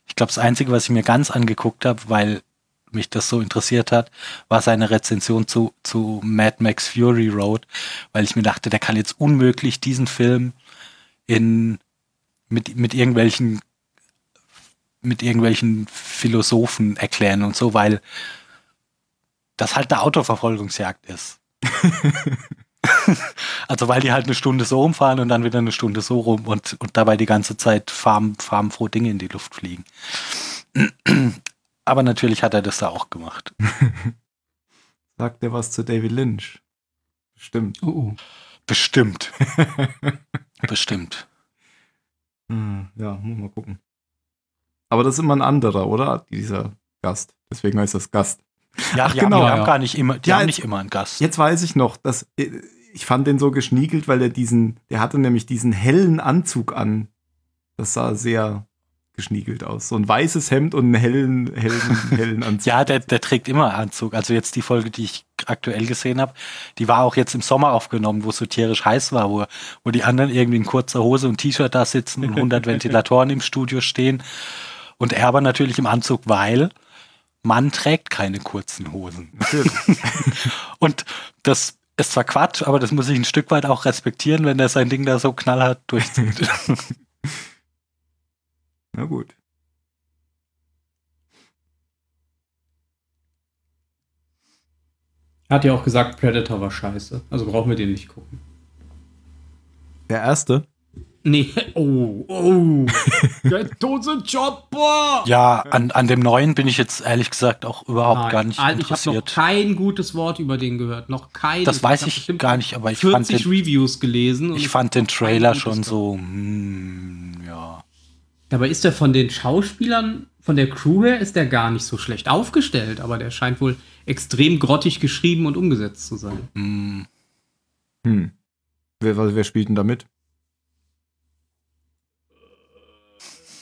ich glaube, das Einzige, was ich mir ganz angeguckt habe, weil mich das so interessiert hat, war seine Rezension zu, zu Mad Max Fury Road, weil ich mir dachte, der kann jetzt unmöglich diesen Film in mit, mit irgendwelchen mit irgendwelchen Philosophen erklären und so, weil das halt eine Autoverfolgungsjagd ist. also weil die halt eine Stunde so rumfahren und dann wieder eine Stunde so rum und, und dabei die ganze Zeit farm, farmfroh Dinge in die Luft fliegen. Aber natürlich hat er das da auch gemacht. Sagt er was zu David Lynch? Bestimmt. Uh, uh. Bestimmt. Bestimmt. Hm, ja, muss mal gucken. Aber das ist immer ein anderer, oder? Dieser Gast. Deswegen heißt das Gast. Ja, Ach, die genau. Haben, die haben gar nicht immer, die ja, haben nicht immer einen Gast. Jetzt weiß ich noch, dass äh, ich fand den so geschniegelt, weil er diesen, der hatte nämlich diesen hellen Anzug an. Das sah sehr geschniegelt aus. So ein weißes Hemd und einen hellen, hellen, hellen Anzug. ja, der, der trägt immer Anzug. Also jetzt die Folge, die ich aktuell gesehen habe, die war auch jetzt im Sommer aufgenommen, wo es so tierisch heiß war, wo, wo die anderen irgendwie in kurzer Hose und T-Shirt da sitzen und 100 Ventilatoren im Studio stehen. Und er aber natürlich im Anzug, weil Mann trägt keine kurzen Hosen. und das ist zwar Quatsch, aber das muss ich ein Stück weit auch respektieren, wenn er sein Ding da so knallhart durchzieht. Na gut. Er hat ja auch gesagt, Predator war scheiße. Also brauchen wir den nicht gucken. Der erste? Nee, oh, oh. Get to the chopper! Ja, an, an dem neuen bin ich jetzt ehrlich gesagt auch überhaupt Nein, gar nicht Alter, Ich habe noch interessiert. kein gutes Wort über den gehört. Noch kein. Das weiß ich bestimmt gar nicht, aber ich 40 fand den, Reviews gelesen. und ich fand den Trailer schon so, hm, ja. Dabei ist der von den Schauspielern, von der Crew her, ist der gar nicht so schlecht aufgestellt, aber der scheint wohl extrem grottig geschrieben und umgesetzt zu sein. Hm. Hm. Wer, wer wer spielt denn da mit?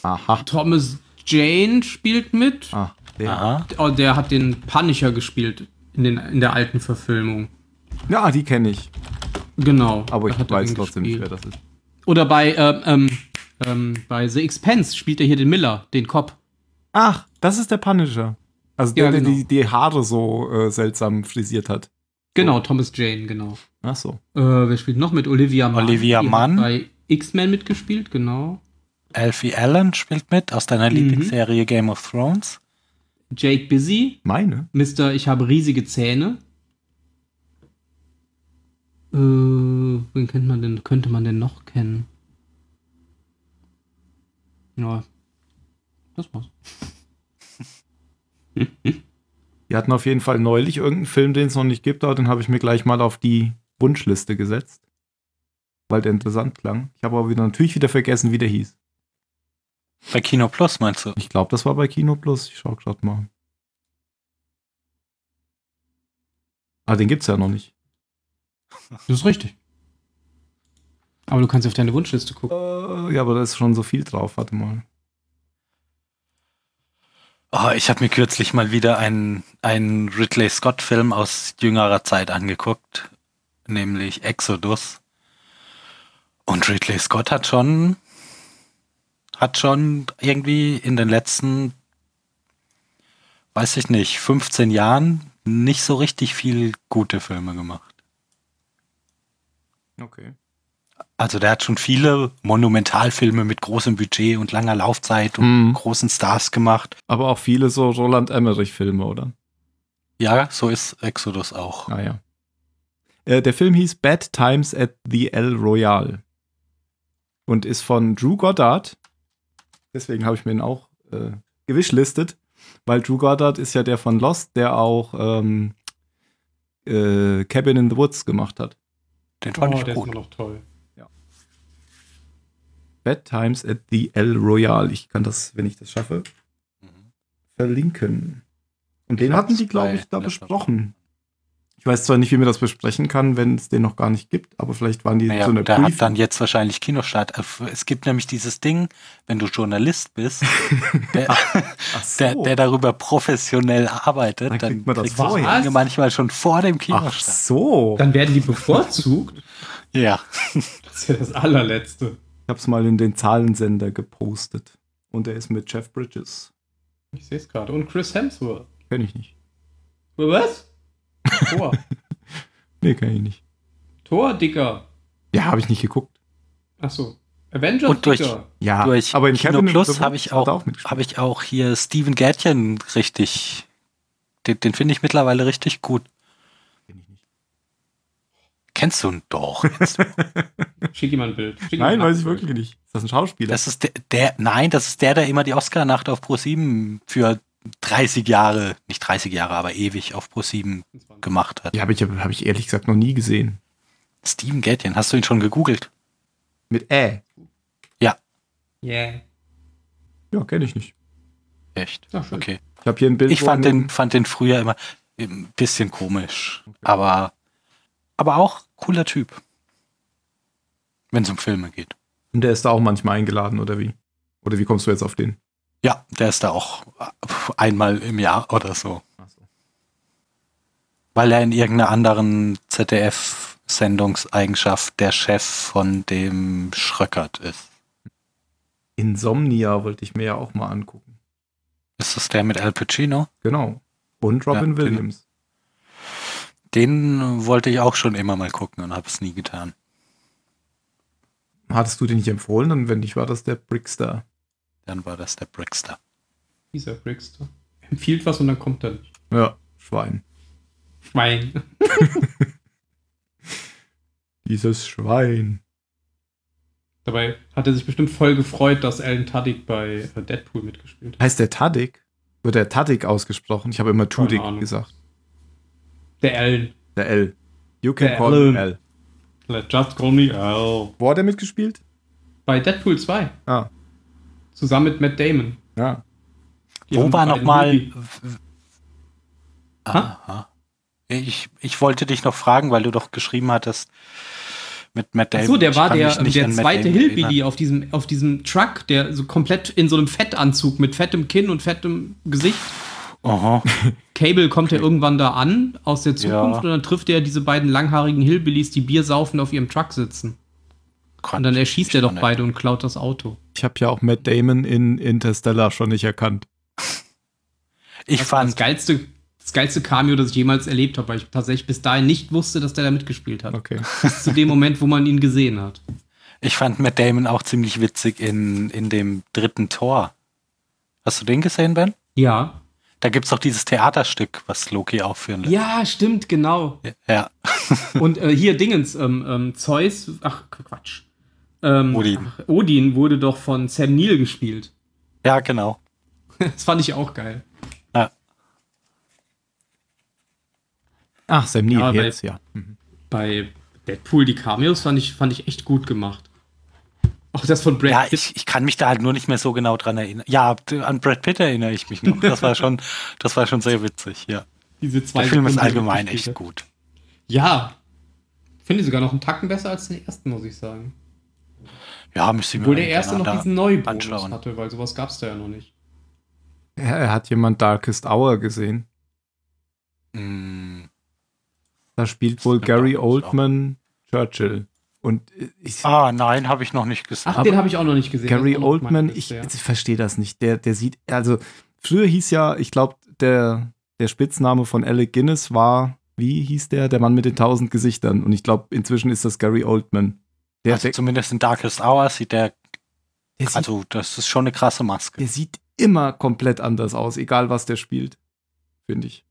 Aha. Thomas Jane spielt mit. Ah, der. Aha. Oh, der hat den Punisher gespielt in, den, in der alten Verfilmung. Ja, die kenne ich. Genau. Aber ich weiß trotzdem nicht, wer das ist. Oder bei, ähm, ähm, ähm, bei The Expense spielt er hier den Miller, den Cop. Ach, das ist der Punisher. Also der, Ja, der genau. die, die Haare so äh, seltsam frisiert hat. Genau, Thomas Jane, genau. Ach so. Äh, wer spielt noch mit? Olivia Mann. Olivia Die hat Munn. Bei X-Men mitgespielt, genau. Alfie Allen spielt mit aus deiner Mhm. Lieblingsserie Game of Thrones. Jake Busy, Meine? Mr. Ich habe riesige Zähne. Äh, wen kennt man denn, könnte man denn noch kennen? Ja. Das war's. Die hatten auf jeden Fall neulich irgendeinen Film, den es noch nicht gibt, aber den habe ich mir gleich mal auf die Wunschliste gesetzt. Weil der interessant klang. Ich habe aber wieder, natürlich wieder vergessen, wie der hieß. Bei Kino Plus meinst du? Ich glaube, das war bei Kino Plus. Ich schau gerade mal. Ah, den gibt's ja noch nicht. Das ist richtig. Aber du kannst auf deine Wunschliste gucken. Äh, ja, aber da ist schon so viel drauf. Warte mal. Oh, ich habe mir kürzlich mal wieder einen, einen Ridley Scott-Film aus jüngerer Zeit angeguckt, nämlich Exodus. Und Ridley Scott hat schon, hat schon irgendwie in den letzten, weiß ich nicht, 15 Jahren nicht so richtig viel gute Filme gemacht. Okay. Also der hat schon viele Monumentalfilme mit großem Budget und langer Laufzeit und Mhm. großen Stars gemacht. Aber auch viele so Roland Emmerich-Filme, oder? Ja, so ist Exodus auch. Ah ja. Äh, der Film hieß Bad Times at the El Royale und ist von Drew Goddard. Deswegen habe ich mir ihn auch äh, gewischlistet, weil Drew Goddard ist ja der von Lost, der auch ähm, äh, Cabin in the Woods gemacht hat. Den fand ich gut. noch toll. Bad Times at the El Royale. Ich kann das, wenn ich das schaffe, verlinken. Und den Ich hatten hab's die, glaube ich, da Laptop. besprochen. Ich weiß zwar nicht, wie man das besprechen kann, wenn es den noch gar nicht gibt, aber vielleicht waren die Naja, so eine der Brief- hat dann jetzt wahrscheinlich Kinostart. Es gibt nämlich dieses Ding, wenn du Journalist bist, der, Ach so. der, der darüber professionell arbeitet, Dann dann, kriegt man das kriegst du vorher. Manchmal schon vor dem Ach Kinostart. so. Dann werden die bevorzugt. Ja. Das ist ja das allerletzte. Ich habe es mal in den Zahlensender gepostet. Und er ist mit Jeff Bridges. Ich sehe es gerade. Und Chris Hemsworth. Kenn ich nicht. Was? Tor. Nee, kenn ich nicht. Tor, Dicker. Ja, habe ich nicht geguckt. Achso. Avengers, Und durch- Dicker. Ja, Durch aber in Kino Plus habe ich auch, mitgespielt. habe ich auch hier Steven Gärtchen richtig. Den, den finde ich mittlerweile richtig gut. Kenn ich nicht. Kennst du ihn doch? Kennst du. Schick ihm mal ein Bild. Schick Nein, weiß ich wirklich nicht. Ist das ein Schauspieler? Das ist der, der, nein, das ist der, der immer die Oscar-Nacht auf Pro7 für 30 Jahre, nicht 30 Jahre, aber ewig auf Pro7 gemacht hat. ja, habe ich, hab ich ehrlich gesagt noch nie gesehen. Steven Gätjen, hast du ihn schon gegoogelt? Mit Ä. Yeah. Ja, kenne ich nicht. Echt? Ach. Okay. Ich habe hier ein Bild. Ich fand den, fand den früher immer ein bisschen komisch, aber, aber auch cooler Typ. Wenn es um Filme geht. Und der ist da auch manchmal eingeladen, oder wie? Oder wie kommst du jetzt auf den? Ja, der ist da auch einmal im Jahr oder so. So. Weil er in irgendeiner anderen ZDF-Sendungseigenschaft der Chef von dem Schröckert ist. Insomnia wollte ich mir ja auch mal angucken. Ist das der mit Al Pacino? Genau. Und Robin Ja, den- Williams. Den wollte ich auch schon immer mal gucken und habe es nie getan. Hattest du den nicht empfohlen? Dann, wenn nicht, war das der Brickstar. Dann war das der Brickster. Dieser Brickster. Empfiehlt was und dann kommt er nicht. Ja, Schwein. Schwein. Dieses Schwein. Dabei hat er sich bestimmt voll gefreut, dass Alan Tudyk bei Deadpool mitgespielt hat. Heißt der Tudyk? Wird der Tudyk ausgesprochen? Ich habe immer Tudyk gesagt. Der Alan. Der L. You can der call Alan. me L. Just call me L. Wo hat er mitgespielt? Bei Deadpool 2. Ah. Zusammen mit Matt Damon. Ja. Die Wo war nochmal. Ich, ich wollte dich noch fragen, weil du doch geschrieben hattest, mit Matt Damon. So, der war der, der zweite Hillbilly auf diesem, auf diesem Truck, der so komplett in so einem Fettanzug mit fettem Kinn und fettem Gesicht. Aha. Cable kommt okay. ja irgendwann da an aus der Zukunft ja. und dann trifft er diese beiden langhaarigen Hillbillies, die Bier saufen auf ihrem Truck sitzen. Gott, und dann erschießt er doch beide und klaut das Auto. Ich habe ja auch Matt Damon in Interstellar schon nicht erkannt. Ich das fand das geilste das geilste Cameo, das ich jemals erlebt habe, weil ich tatsächlich bis dahin nicht wusste, dass der da mitgespielt hat. Okay. Bis zu dem Moment, wo man ihn gesehen hat. Ich fand Matt Damon auch ziemlich witzig in, in dem dritten Tor. Hast du den gesehen, Ben? Ja. Da gibt es doch dieses Theaterstück, was Loki aufführen lässt. Ja, stimmt, genau. Ja. Und äh, hier Dingens, ähm, ähm, Zeus, ach Quatsch. Ähm, Odin. Ach, Odin wurde doch von Sam Neill gespielt. Ja, genau. das fand ich auch geil. Ach, Sam Neill, ja, jetzt, bei, ja. Mhm. Bei Deadpool, die Cameos fand ich, fand ich echt gut gemacht. Auch das von Brad ja, Pitt. Ich, ich kann mich da halt nur nicht mehr so genau dran erinnern. Ja, an Brad Pitt erinnere ich mich noch. Das war schon, das war schon sehr witzig, ja. Diese zwei Der Film ist allgemein echt gut. Ja. Finde ich sogar noch einen Tacken besser als den ersten, muss ich sagen. Ja, müsste ich mir Obwohl der erste noch diesen Neubonus hatte, weil sowas gab es da ja noch nicht. Ja, hat jemand Darkest Hour gesehen? Mm. Da spielt wohl Gary Oldman Churchill. Und ich, ah, nein, habe ich noch nicht gesehen. Ach, den habe ich auch noch nicht gesehen. Gary Oldman, ich, ich verstehe das nicht. Der, der sieht, also früher hieß ja, ich glaube, der, der Spitzname von Alec Guinness war, wie hieß der? Der Mann mit den tausend Gesichtern. Und ich glaube, inzwischen ist das Gary Oldman. Der, also der, zumindest in Darkest Hour sieht der, der also sieht, das ist schon eine krasse Maske. Der sieht immer komplett anders aus, egal was der spielt, finde ich.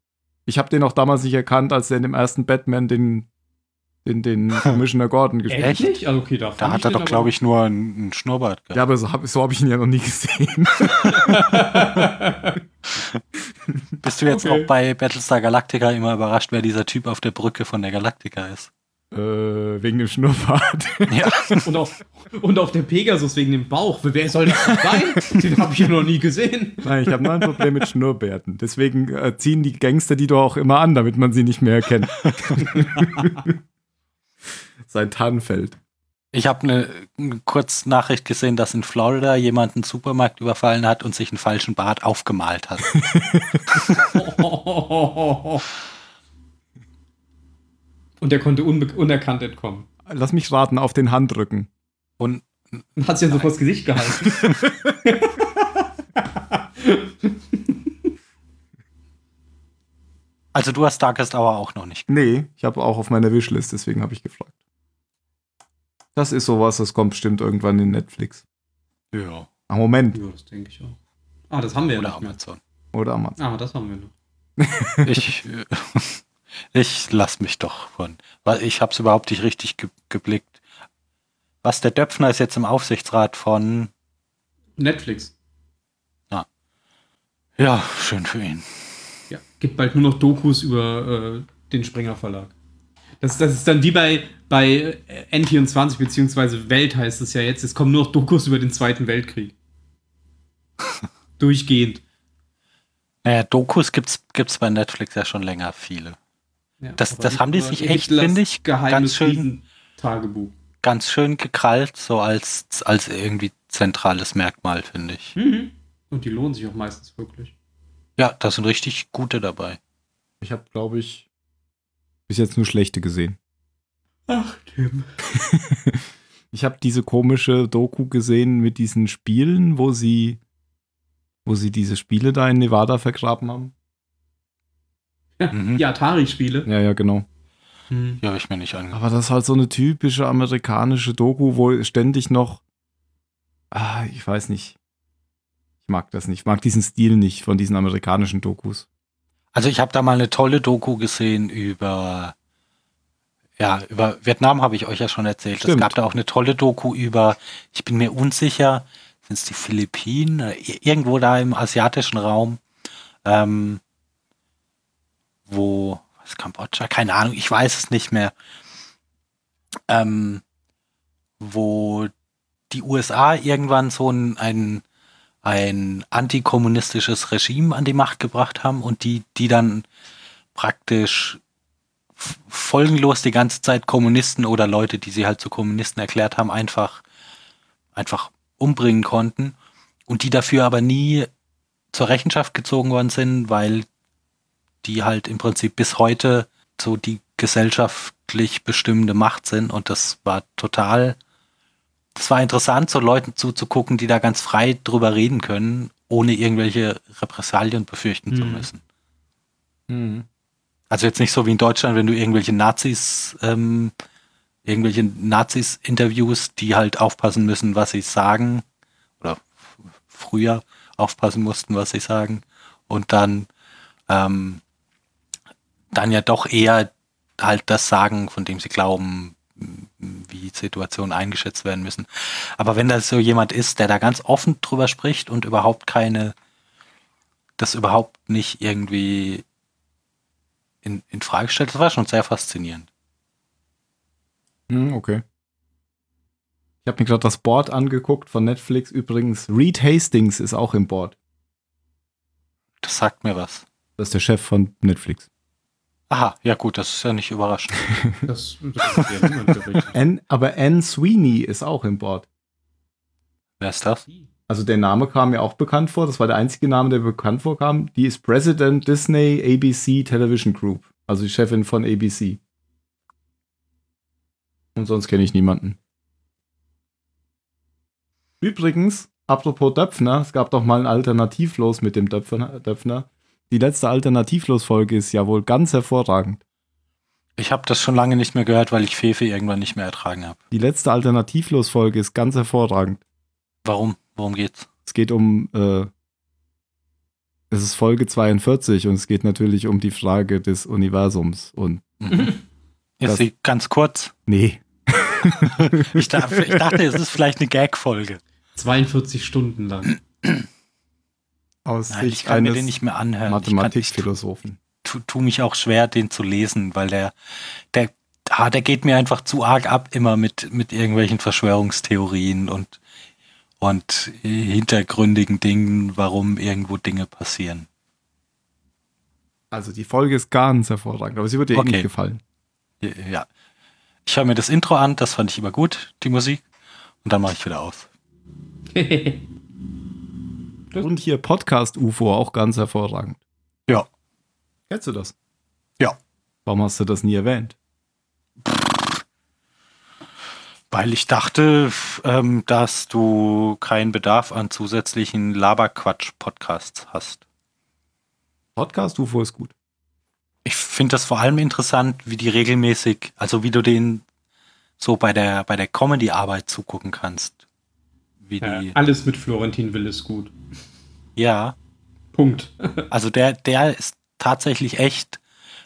Ich habe den auch damals nicht erkannt, als er in dem ersten Batman den, den, den Commissioner Gordon gespielt hat. Echt? Also okay, da, da hat er doch, glaube ich, nur einen, einen Schnurrbart gehabt. Ja, aber so habe so hab ich ihn ja noch nie gesehen. Bist du jetzt okay. auch bei Battlestar Galactica immer überrascht, wer dieser Typ auf der Brücke von der Galactica ist? Äh, wegen dem Schnurrbart. Ja. und, auf, und auf der Pegasus wegen dem Bauch. Wer soll das sein? Den habe ich ja noch nie gesehen. Nein, ich habe nur ein Problem mit Schnurrbärten. Deswegen äh, ziehen die Gangster die doch auch immer an, damit man sie nicht mehr erkennt. Sein Tarnfeld. Ich habe eine, eine Kurznachricht gesehen, dass in Florida jemand einen Supermarkt überfallen hat und sich einen falschen Bart aufgemalt hat. Und der konnte unerkannt entkommen. Lass mich raten, auf den Handrücken. Und, hat sich ja so vors Gesicht gehalten. also du hast Darkest Hour auch noch nicht. Nee, ich habe auch auf meiner Wishlist, deswegen habe ich gefragt. Das ist sowas, das kommt bestimmt irgendwann in Netflix. Ja. Ah, Moment. Ja, das denke ich auch. Ah, das haben wir Oder ja nicht Amazon. Mehr. Oder Amazon. Ah, das haben wir noch. ich, ich lass mich doch von. Weil ich habe es überhaupt nicht richtig ge geblickt. Was der Döpfner ist jetzt im Aufsichtsrat von Netflix. Ah. Ja, schön für ihn. Ja, gibt bald nur noch Dokus über äh, den Springer Verlag. Das, das ist dann wie bei, bei N24 beziehungsweise Welt heißt es ja jetzt. Es kommen nur noch Dokus über den Zweiten Weltkrieg. Durchgehend. Naja, Dokus gibt's, gibt's bei Netflix ja schon länger viele. Ja, das das haben die sich echt, finde ich, ganz schön, Tagebuch. ganz schön gekrallt, so als, als irgendwie zentrales Merkmal, finde ich. Mhm. Und die lohnen sich auch meistens wirklich. Ja, da sind richtig gute dabei. Ich habe, glaube ich, bis jetzt nur schlechte gesehen. Ach, Tim. ich habe diese komische Doku gesehen mit diesen Spielen, wo sie, wo sie diese Spiele da in Nevada vergraben haben. Ja, mhm. die Atari-Spiele. Ja, ja, genau. Hm. Ja, habe ich mir nicht angeguckt. Aber das ist halt so eine typische amerikanische Doku, wo ständig noch. Ah, ich weiß nicht. Ich mag das nicht. Ich mag diesen Stil nicht von diesen amerikanischen Dokus. Also ich habe da mal eine tolle Doku gesehen über Ja, über Vietnam habe ich euch ja schon erzählt. Stimmt. Es gab da auch eine tolle Doku über, ich bin mir unsicher, sind es die Philippinen, irgendwo da im asiatischen Raum, ähm, wo, was Kambodscha, keine Ahnung, ich weiß es nicht mehr, ähm, wo die USA irgendwann so ein, ein, ein antikommunistisches Regime an die Macht gebracht haben und die, die dann praktisch folgenlos die ganze Zeit Kommunisten oder Leute, die sie halt zu Kommunisten erklärt haben, einfach, einfach umbringen konnten und die dafür aber nie zur Rechenschaft gezogen worden sind, weil die halt im Prinzip bis heute so die gesellschaftlich bestimmende Macht sind und das war total, das war interessant, so Leuten zuzugucken, die da ganz frei drüber reden können, ohne irgendwelche Repressalien befürchten mhm. zu müssen. Mhm. Also jetzt nicht so wie in Deutschland, wenn du irgendwelche Nazis, ähm, irgendwelche Nazis interviewst, die halt aufpassen müssen, was sie sagen, oder früher aufpassen mussten, was sie sagen, und dann, ähm, dann ja doch eher halt das sagen, von dem sie glauben, wie Situationen eingeschätzt werden müssen. Aber wenn das so jemand ist, der da ganz offen drüber spricht und überhaupt keine, das überhaupt nicht irgendwie in, in Frage stellt, das war schon sehr faszinierend. Hm, okay. Ich habe mir gerade das Board angeguckt von Netflix. Übrigens, Reed Hastings ist auch im Board. Das sagt mir was. Das ist der Chef von Netflix. Aha, ja gut, das ist ja nicht überraschend. das, das ist ja niemand aber Anne Sweeney ist auch im Board. Wer ist das? Also der Name kam mir auch bekannt vor. Das war der einzige Name, der bekannt vorkam. Die ist President Disney ABC Television Group. Also die Chefin von ABC. Und sonst kenne ich niemanden. Übrigens, apropos Döpfner, es gab doch mal ein Alternativlos mit dem Döpfner. Die letzte Alternativlos-Folge ist ja wohl ganz hervorragend. Ich habe das schon lange nicht mehr gehört, weil ich Fefe irgendwann nicht mehr ertragen habe. Die letzte Alternativlos-Folge ist ganz hervorragend. Warum? Worum geht's? Es geht um, äh, es ist Folge 42 und es geht natürlich um die Frage des Universums und. Mhm. Ist sie ganz kurz? Nee. ich, dachte, ich dachte, es ist vielleicht eine Gag-Folge. 42 Stunden lang. Aus Nein, ich kann mir den nicht mehr anhören. Mathematikphilosophen. Tu, tu mich auch schwer, den zu lesen, weil der, der, ah, der geht mir einfach zu arg ab, immer mit, mit irgendwelchen Verschwörungstheorien und und hintergründigen Dingen, warum irgendwo Dinge passieren. Also die Folge ist ganz hervorragend, aber sie wird dir okay. eh nicht gefallen. Ja. Ich höre mir das Intro an, das fand ich immer gut, die Musik. Und dann mache ich wieder aus. und hier Podcast UFO auch ganz hervorragend. Ja. Kennst du das? Ja. Warum hast du das nie erwähnt? Weil ich dachte, ähm, dass du keinen Bedarf an zusätzlichen Laberquatsch-Podcasts hast. Podcast UFO ist gut. Ich finde das vor allem interessant, wie die regelmäßig, also wie du den so bei der, bei der Comedy-Arbeit zugucken kannst. Wie ja, die, alles mit Florentin Will ist gut. Ja. Punkt. also der, der ist tatsächlich echt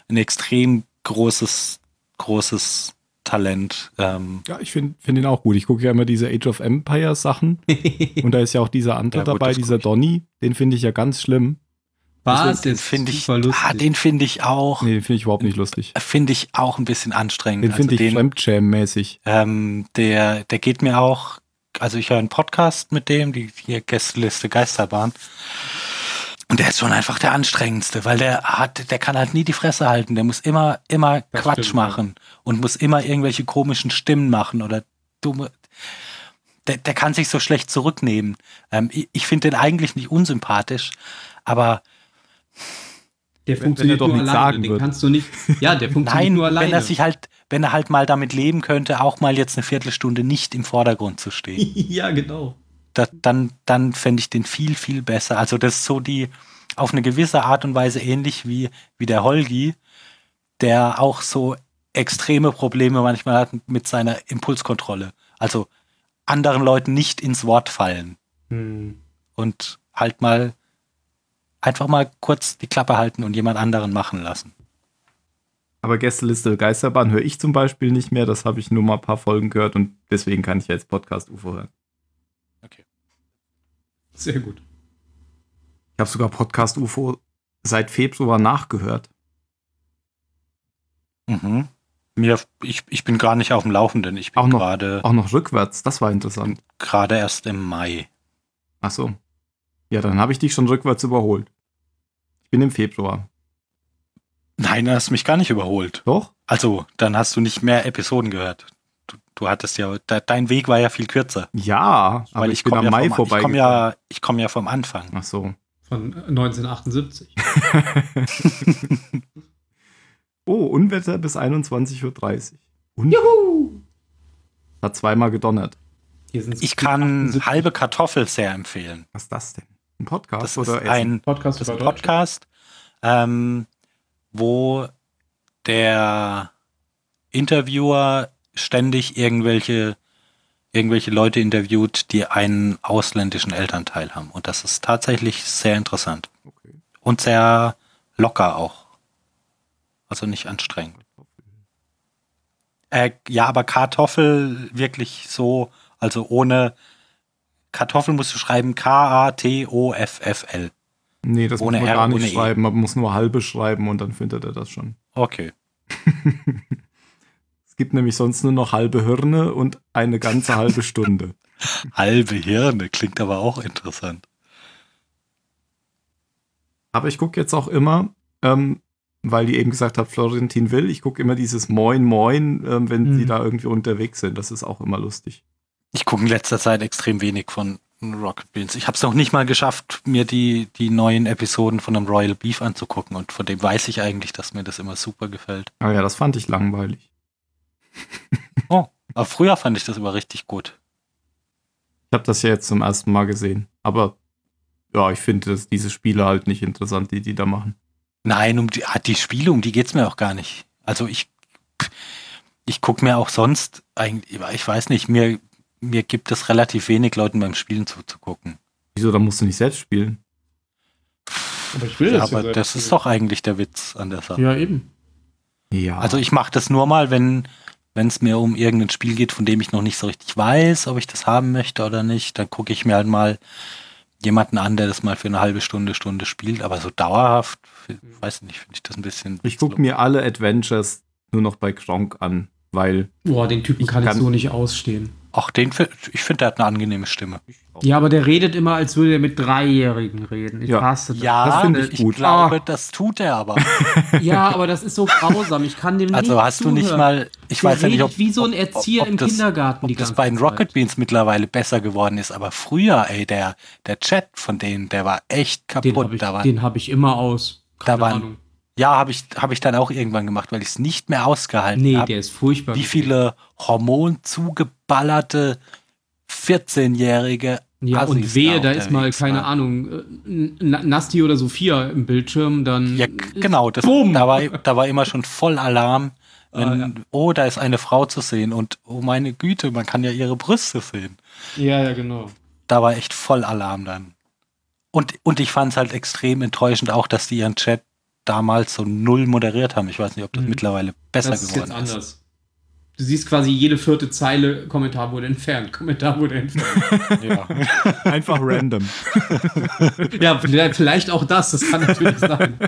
ein extrem großes, großes Talent. Ähm, ja, ich finde find ihn auch gut. Ich gucke ja immer diese Age of Empire Sachen. und da ist ja auch dieser Ante ja, dabei, dieser Donny. Den finde ich ja ganz schlimm. Was? Den finde ich, ah, den finde ich auch. Nee, den finde ich überhaupt nicht lustig. Finde ich auch ein bisschen anstrengend. Den finde also ich Fremdscham-mäßig. Ähm, der, der geht mir auch, also ich höre einen Podcast mit dem, die hier Gästeliste Geisterbahn. Und der ist schon einfach der anstrengendste, weil der hat, der kann halt nie die Fresse halten. Der muss immer, immer das Quatsch stimmt, machen ja. und muss immer irgendwelche komischen Stimmen machen oder dumme. Der, der kann sich so schlecht zurücknehmen. Ähm, ich, ich finde den eigentlich nicht unsympathisch, aber der funktioniert wenn er doch nur alleine. Den kannst du nicht. Ja, der funktioniert Nein, nur alleine. Wenn er sich halt, wenn er halt mal damit leben könnte, auch mal jetzt eine Viertelstunde nicht im Vordergrund zu stehen. ja, genau das, dann, dann fände ich den viel, viel besser. Also das ist so die, auf eine gewisse Art und Weise ähnlich wie, wie der Holgi, der auch so extreme Probleme manchmal hat mit seiner Impulskontrolle. Also anderen Leuten nicht ins Wort fallen. Hm. Und halt mal einfach mal kurz die Klappe halten und jemand anderen machen lassen. Aber Gästeliste Geisterbahn höre ich zum Beispiel nicht mehr. Das habe ich nur mal ein paar Folgen gehört und deswegen kann ich jetzt Podcast UFO hören. Okay. Sehr gut. Ich habe sogar Podcast UFO seit Februar nachgehört. Mhm. Mir, ich, ich bin gar nicht auf dem Laufenden. Ich bin Auch noch- gerade Auch noch rückwärts, das war interessant. gerade erst im Mai. Ach so. Ja, dann habe ich dich schon rückwärts überholt. Ich bin im Februar. Nein, du hast mich gar nicht überholt. Doch? Also, dann hast du nicht mehr Episoden gehört. Du, du hattest ja, de, dein Weg war ja viel kürzer. Ja, aber ich, bin komm am ja Mai vom, vorbei. Ich komme ja, ich komm ja vom Anfang. Ach so. Von 1978. Oh, Unwetter bis 21.30 Uhr. Und Juhu! hat zweimal gedonnert. Ich kann 78. halbe Kartoffel sehr empfehlen. Was ist das denn? Ein Podcast Das ist oder Essen? ein, Podcast das ist ein. Podcast, ähm, wo der Interviewer ständig irgendwelche, irgendwelche Leute interviewt, die einen ausländischen Elternteil haben. Und das ist tatsächlich sehr interessant. Okay. Und sehr locker auch. Also nicht anstrengend. Äh, ja, aber Kartoffel wirklich so, also ohne Kartoffel musst du schreiben K-A-T-O-F-F-L. Nee, das Ohne muss man R, gar nicht E. schreiben. Man muss nur halbe schreiben und dann findet er das schon. Okay. Es gibt nämlich sonst nur noch halbe Hirne und eine ganze halbe Stunde. Halbe Hirne klingt aber auch interessant. Aber ich gucke jetzt auch immer, ähm, weil die eben gesagt hat, Florentin Will, ich gucke immer dieses Moin Moin, ähm, wenn Mhm. sie da irgendwie unterwegs sind. Das ist auch immer lustig. Ich gucke in letzter Zeit extrem wenig von Rocket Beans. Ich habe es noch nicht mal geschafft, mir die, die neuen Episoden von dem Royal Beef anzugucken und von dem weiß ich eigentlich, dass mir das immer super gefällt. Ah ja, das fand ich langweilig. Aber früher fand ich das immer richtig gut. Ich habe das ja jetzt zum ersten Mal gesehen. Aber ja, ich finde diese Spiele halt nicht interessant, die die da machen. Nein, um die, ah, die Spiele, um die geht's mir auch gar nicht. Also ich, ich gucke mir auch sonst eigentlich, ich weiß nicht, mir, mir gibt es relativ wenig Leuten beim Spielen zuzugucken. Wieso, da musst du nicht selbst spielen? Aber ich will Ja, das aber das ist doch eigentlich der Witz an der Sache. Ja, eben. Ja. Also ich mache das nur mal, wenn wenn es mir um irgendein Spiel geht, von dem ich noch nicht so richtig weiß, ob ich das haben möchte oder nicht, dann gucke ich mir halt mal jemanden an, der das mal für eine halbe Stunde, Stunde spielt. Aber so dauerhaft, weiß nicht, finde ich das ein bisschen. ich gucke mir alle Adventures nur noch bei Gronk an, weil Boah, den Typen Ich kann, kann- ich so nicht ausstehen. Ach, den, ich finde, der hat eine angenehme Stimme. Ja, aber der redet immer, als würde er mit Dreijährigen reden. Ich Ja. hasse das. Ja, das finde ich ich gut. glaube, Ah. das tut er aber. Ja, aber das ist so grausam. Ich kann dem Also nicht hast du nicht zuhören. mal, ich Der weiß ja nicht, ob, wie so ein ob- Erzieher ob im das, Kindergarten die ob das bei den Zeit. Rocket Beans mittlerweile besser geworden ist, aber früher, ey, der, der Chat von denen, der war echt Den kaputt. habe ich, da den hab ich immer aus. Keine waren- Ahnung. ja, habe ich, hab ich dann auch irgendwann gemacht, weil ich es nicht mehr ausgehalten Nee, habe. der ist furchtbar. wie viele hormonzugeballerte 14-jährige Ja, Assis und wehe, da unterwegs ist mal, keine waren. Ahnung, äh, Na- Nasti oder Sophia im Bildschirm, dann. Ja, genau, das, Bumm! da, war, da war immer schon voll Alarm, wenn, Ah, ja. oh, da ist eine Frau zu sehen und oh meine Güte, man kann ja ihre Brüste sehen. Ja, ja, genau. Da war echt voll Alarm dann. Und, und ich fand es halt extrem enttäuschend auch, dass die ihren Chat damals so null moderiert haben. Ich weiß nicht, ob das Mhm. mittlerweile besser das ist jetzt geworden ist. Du siehst quasi jede vierte Zeile, Kommentar wurde entfernt, Kommentar wurde entfernt. Ja. einfach random. ja, vielleicht auch das, das kann natürlich sein.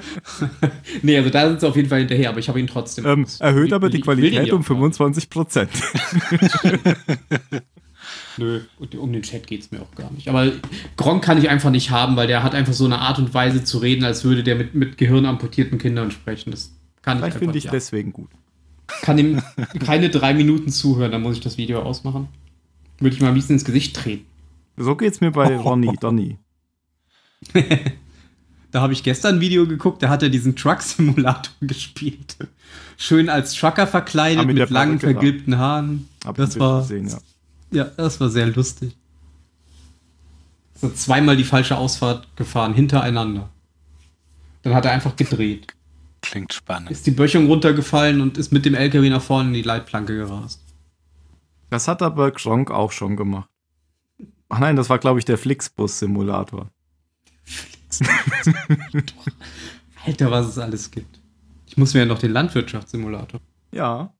nee, also da sind sie auf jeden Fall hinterher, aber ich habe ihn trotzdem. Ähm, erhöht aber die Ich will den Qualität um auch haben. 25 Prozent. Nö, und um den Chat geht es mir auch gar nicht. Aber Gronk kann ich einfach nicht haben, weil der hat einfach so eine Art und Weise zu reden, als würde der mit, mit gehirnamputierten Kindern sprechen. Das kann ich Vielleicht einfach finde ich nicht. deswegen gut. Kann ihm keine drei Minuten zuhören, dann muss ich das Video ausmachen. Würde ich mal am liebsten ins Gesicht treten. So geht's mir bei Ronny, Donny. Da habe ich gestern ein Video geguckt, da hat er diesen Truck-Simulator gespielt. Schön als Trucker verkleidet, mit mit, langen, ja. vergilbten Haaren. Hab Das ein war- gesehen, ja. Ja, das war sehr lustig. So zweimal die falsche Ausfahrt gefahren, hintereinander. Dann hat er einfach gedreht. Klingt spannend. Ist die Böchung runtergefallen und ist mit dem LKW nach vorne in die Leitplanke gerast. Das hat aber Gronk auch schon gemacht. Ach nein, das war, glaube ich, der Flixbus-Simulator. Alter, was es alles gibt. Ich muss mir ja noch den Landwirtschaftssimulator. Ja.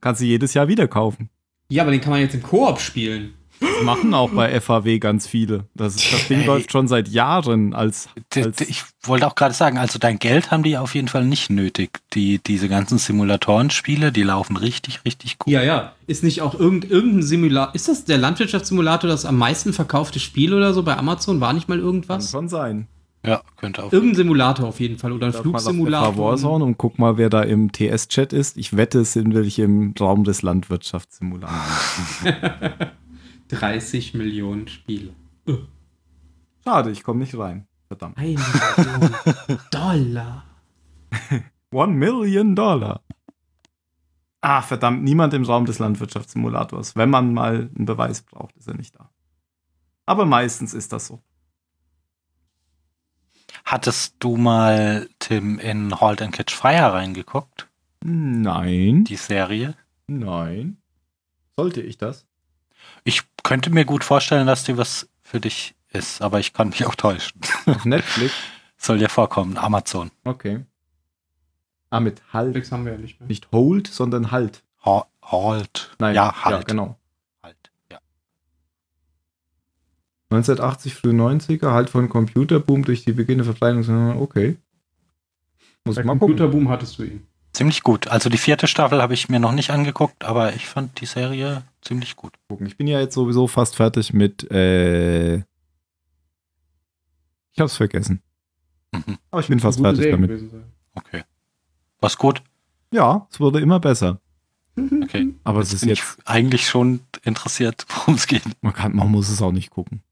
Kannst du jedes Jahr wieder kaufen. Ja, aber den kann man jetzt im Koop spielen. Das machen auch bei FAW ganz viele. Das, das Ding Ey. läuft schon seit Jahren als. Als Ich wollte auch gerade sagen, also dein Geld haben die auf jeden Fall nicht nötig. Die, diese ganzen Simulatorenspiele, die laufen richtig, richtig gut. Ja, ja. Ist nicht auch irgend, irgendein Simulator. Ist das der Landwirtschaftssimulator das am meisten verkaufte Spiel oder so bei Amazon? War nicht mal kann irgendwas? schon sein. Ja, könnte auch. Irgendein Simulator auf jeden Fall oder ein Schaut mal Flugsimulator. Warzone und guck mal, wer da im TS-Chat ist. Ich wette, es sind welche im Raum des Landwirtschaftssimulators. 30 Millionen Spiele. Schade, ich komme nicht rein. Verdammt. Eine Million Dollar. One Million Dollar. Ah, verdammt, niemand im Raum des Landwirtschaftssimulators. Wenn man mal einen Beweis braucht, ist er nicht da. Aber meistens ist das so. Hattest du mal, Tim, in Halt and Catch Fire reingeguckt? Nein. Die Serie? Nein. Sollte ich das? Ich könnte mir gut vorstellen, dass die was für dich ist, aber ich kann mich auch täuschen. Auf Netflix? Soll dir vorkommen, Amazon. Okay. Ah, mit Halt. Netflix haben wir ja nicht mehr. Nicht Hold, sondern Halt. Ha halt. Nein, ja, halt. Ja, genau. halt. Ja. 1980, früh 90er, halt von Computerboom durch die Beginn der Verbreitung. Okay. Muss Bei ich mal gucken. Computerboom hattest du ihn. Ziemlich gut. Also die vierte Staffel habe ich mir noch nicht angeguckt, aber ich fand die Serie ziemlich gut. Ich bin ja jetzt sowieso fast fertig mit. Äh ich hab's vergessen. Mhm. Aber ich bin fast fertig Serie damit. Okay. Was gut? Ja, es wurde immer besser. Okay. Aber es ist Bin jetzt. ich eigentlich schon interessiert, worum es geht. Man, kann, man muss es auch nicht gucken.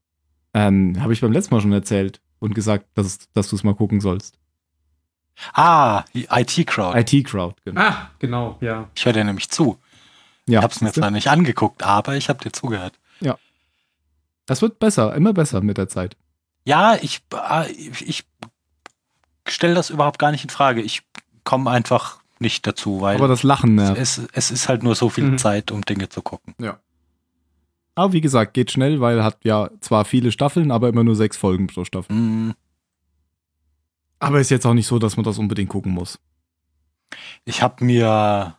Ähm, Habe ich beim letzten Mal schon erzählt und gesagt, dass, dass du es mal gucken sollst. Ah, die IT-Crowd. IT-Crowd, genau. Ah, genau, ja. Ich höre dir nämlich zu. Ja, ich habe es mir zwar nicht angeguckt, aber ich habe dir zugehört. das wird besser, immer besser mit der Zeit. Ja, ich, äh, ich stelle das überhaupt gar nicht in Frage. Ich komme einfach nicht dazu, weil Aber das Lachen nervt. es, es ist halt nur so viel Mhm. Zeit, um Dinge zu gucken. Aber wie gesagt, geht schnell, weil hat ja zwar viele Staffeln, aber immer nur sechs Folgen pro Staffel. Mm, Aber ist jetzt auch nicht so, dass man das unbedingt gucken muss. Ich habe mir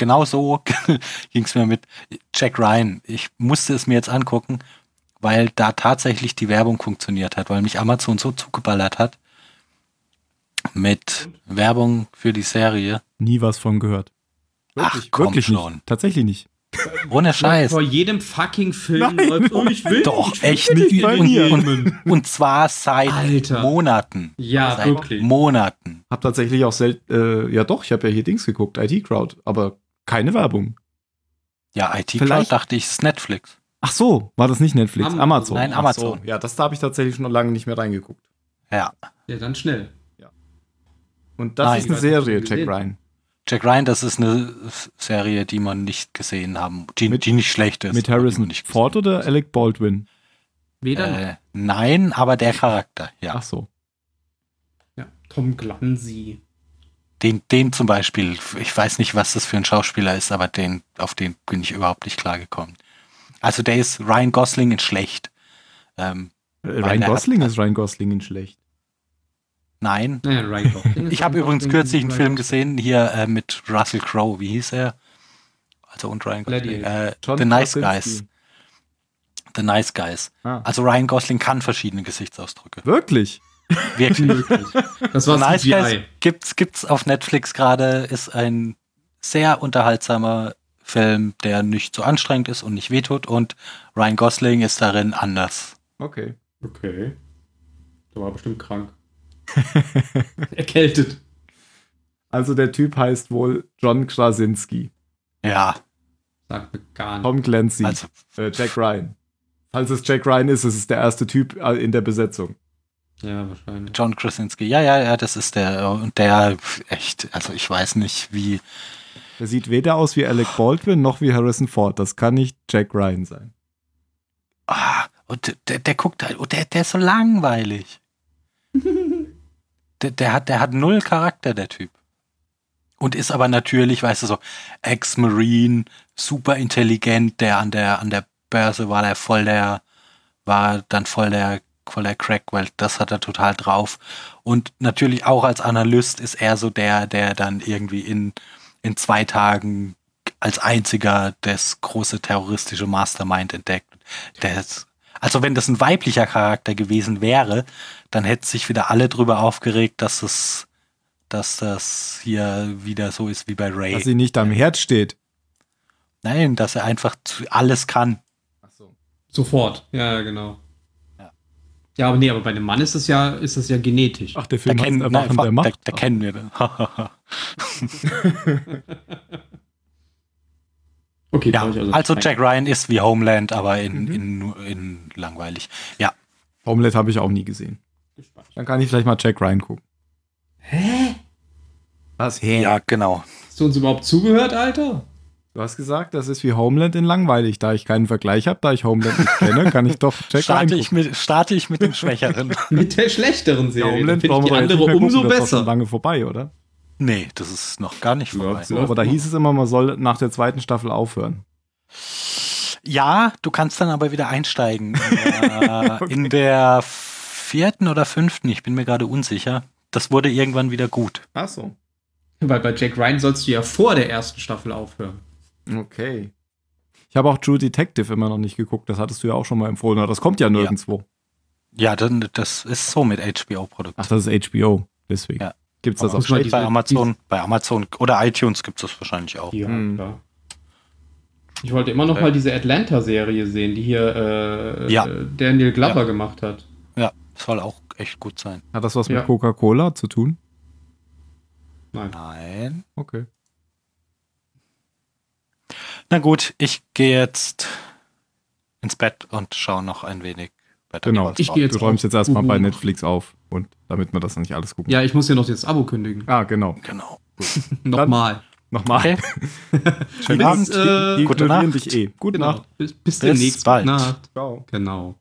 genau so ging es mir mit Jack Ryan. Ich musste es mir jetzt angucken, weil da tatsächlich die Werbung funktioniert hat, weil mich Amazon so zugeballert hat mit Werbung für die Serie. Nie was von gehört. Ach, komm wirklich schon. nicht. Tatsächlich nicht. Ohne Scheiß. Vor jedem fucking Film Nein, läuft, oh, ich will Doch, ich will echt nicht Und, mir. und, und zwar seit Alter. Monaten. Ja, seit wirklich. Monaten. Hab tatsächlich auch selten, äh, ja doch, ich habe ja hier Dings geguckt, IT-Crowd, aber keine Werbung. Ja, IT Vielleicht- dachte ich, ist Netflix. Ach so, war das nicht Netflix? Amazon. Amazon. Nein, Amazon. So. Ja, das da habe ich tatsächlich schon lange nicht mehr reingeguckt. Ja. Ja, dann schnell. Und das Nein. ist eine Serie, Jack gesehen Ryan. Jack Ryan, das ist eine Serie, die man nicht gesehen haben, die, Mit- die nicht schlecht ist. Mit Harrison Ford oder Alec Baldwin? Weder. Äh, nein, aber der Charakter, ja. Ach so. Ja. Tom Glancy. Den, den zum Beispiel, ich weiß nicht, was das für ein Schauspieler ist, aber den, auf den bin ich überhaupt nicht klargekommen. Also der ist Ryan Gosling in schlecht. Ähm, Äh, Ryan der hat- Gosling ist Ryan Gosling in schlecht. nein. Naja, Ryan Gosling ist Ich habe übrigens Gosling, kürzlich einen Film Gosling. gesehen, hier äh, mit Russell Crowe, wie hieß er? Also und Ryan Gosling. Äh, The Nice. Guys. The Nice Guys. Ah. Also Ryan Gosling kann verschiedene Gesichtsausdrücke. Wirklich? Wirklich. Das war Nice CGI. gibt's, gibt's auf Netflix gerade, ist ein sehr unterhaltsamer Film, der nicht so anstrengend ist und nicht wehtut und Ryan Gosling ist darin anders. Okay. Okay. Der war bestimmt krank. Erkältet. Also der Typ heißt wohl John Krasinski. Ja, Sagt mir gar nicht. Tom Clancy. also äh, Jack Ryan. Falls es Jack Ryan ist, ist es der erste Typ äh, in der Besetzung. Ja, wahrscheinlich. John Krasinski, ja, ja, ja, das ist der und der echt, also ich weiß nicht, wie Der sieht weder aus wie Alec Baldwin noch wie Harrison Ford. Das kann nicht Jack Ryan sein. Ah, und der, der guckt halt, und der, der ist so langweilig. der, der, hat, der hat null Charakter, der Typ. Und ist aber natürlich, weißt du, so Ex-Marine, super intelligent, der an der, an der Börse war der voll der, war dann voll der voller Crack, weil das hat er total drauf. Und natürlich auch als Analyst ist er so der, der dann irgendwie in, in zwei Tagen als einziger das große terroristische Mastermind entdeckt. Der ist, also wenn das ein weiblicher Charakter gewesen wäre, dann hätte sich wieder alle drüber aufgeregt, dass es, dass das hier wieder so ist wie bei Ray. Dass sie nicht am Herd steht. Nein, dass er einfach alles kann. Ach so. Sofort, ja, genau. Ja. aber nee, aber bei einem Mann ist das ja, ist das ja genetisch. Ach, der Film da kennen, nein, der, Macht. Der, der kennen wir. okay, ja, also, also Jack Ryan ist wie Homeland, aber in, mhm. in, in langweilig. Ja. Homeland habe ich auch nie gesehen. Dann kann ich vielleicht mal Jack Ryan gucken. Hä? Was? Hä? Ja, genau. Hast du uns überhaupt zugehört, Alter? Du hast gesagt, das ist wie Homeland in langweilig. Da ich keinen Vergleich habe, da ich Homeland nicht kenne, kann ich doch Jack starte ich mit Starte ich mit dem Schwächeren. mit der schlechteren Serie. Ja, Homeland finde ich die andere umso gucken, besser. Das ist schon lange vorbei, oder? Nee, das ist noch gar nicht vorbei. Ja, aber da hieß es immer, man soll nach der zweiten Staffel aufhören. Ja, du kannst dann aber wieder einsteigen. äh, okay. In der vierten oder fünften, ich bin mir gerade unsicher. Das wurde irgendwann wieder gut. Ach so. Weil bei Jack Ryan sollst du ja vor der ersten Staffel aufhören. Okay. Ich habe auch True Detective immer noch nicht geguckt. Das hattest du ja auch schon mal empfohlen. Aber das kommt ja nirgendwo. Ja, dann, das ist so mit HBO-Produkten. Ach, das ist HBO. Deswegen. Ja. Gibt es das auch bei Amazon? Bei Amazon oder iTunes gibt es das wahrscheinlich auch. Ja, hm. klar. Ich wollte immer noch okay. mal diese Atlanta-Serie sehen, die hier äh, ja. Daniel Glover ja. gemacht hat. Ja, soll auch echt gut sein. Hat das was ja. mit Coca-Cola zu tun? Nein. Nein. Okay. Na gut, ich gehe jetzt ins Bett und schaue noch ein wenig weiter. Genau, ich gehe jetzt du räumst jetzt erstmal bei Netflix auf und damit man das nicht alles gucken Ja, ich muss ja noch das Abo kündigen. Ah, genau. Genau. Nochmal. Nochmal. Okay. Schönen Abend. Äh, Gute Nacht. Dich eh. Gute genau. Nacht. Bis, bis, bis demnächst. Bald. Nacht. Ciao. Genau.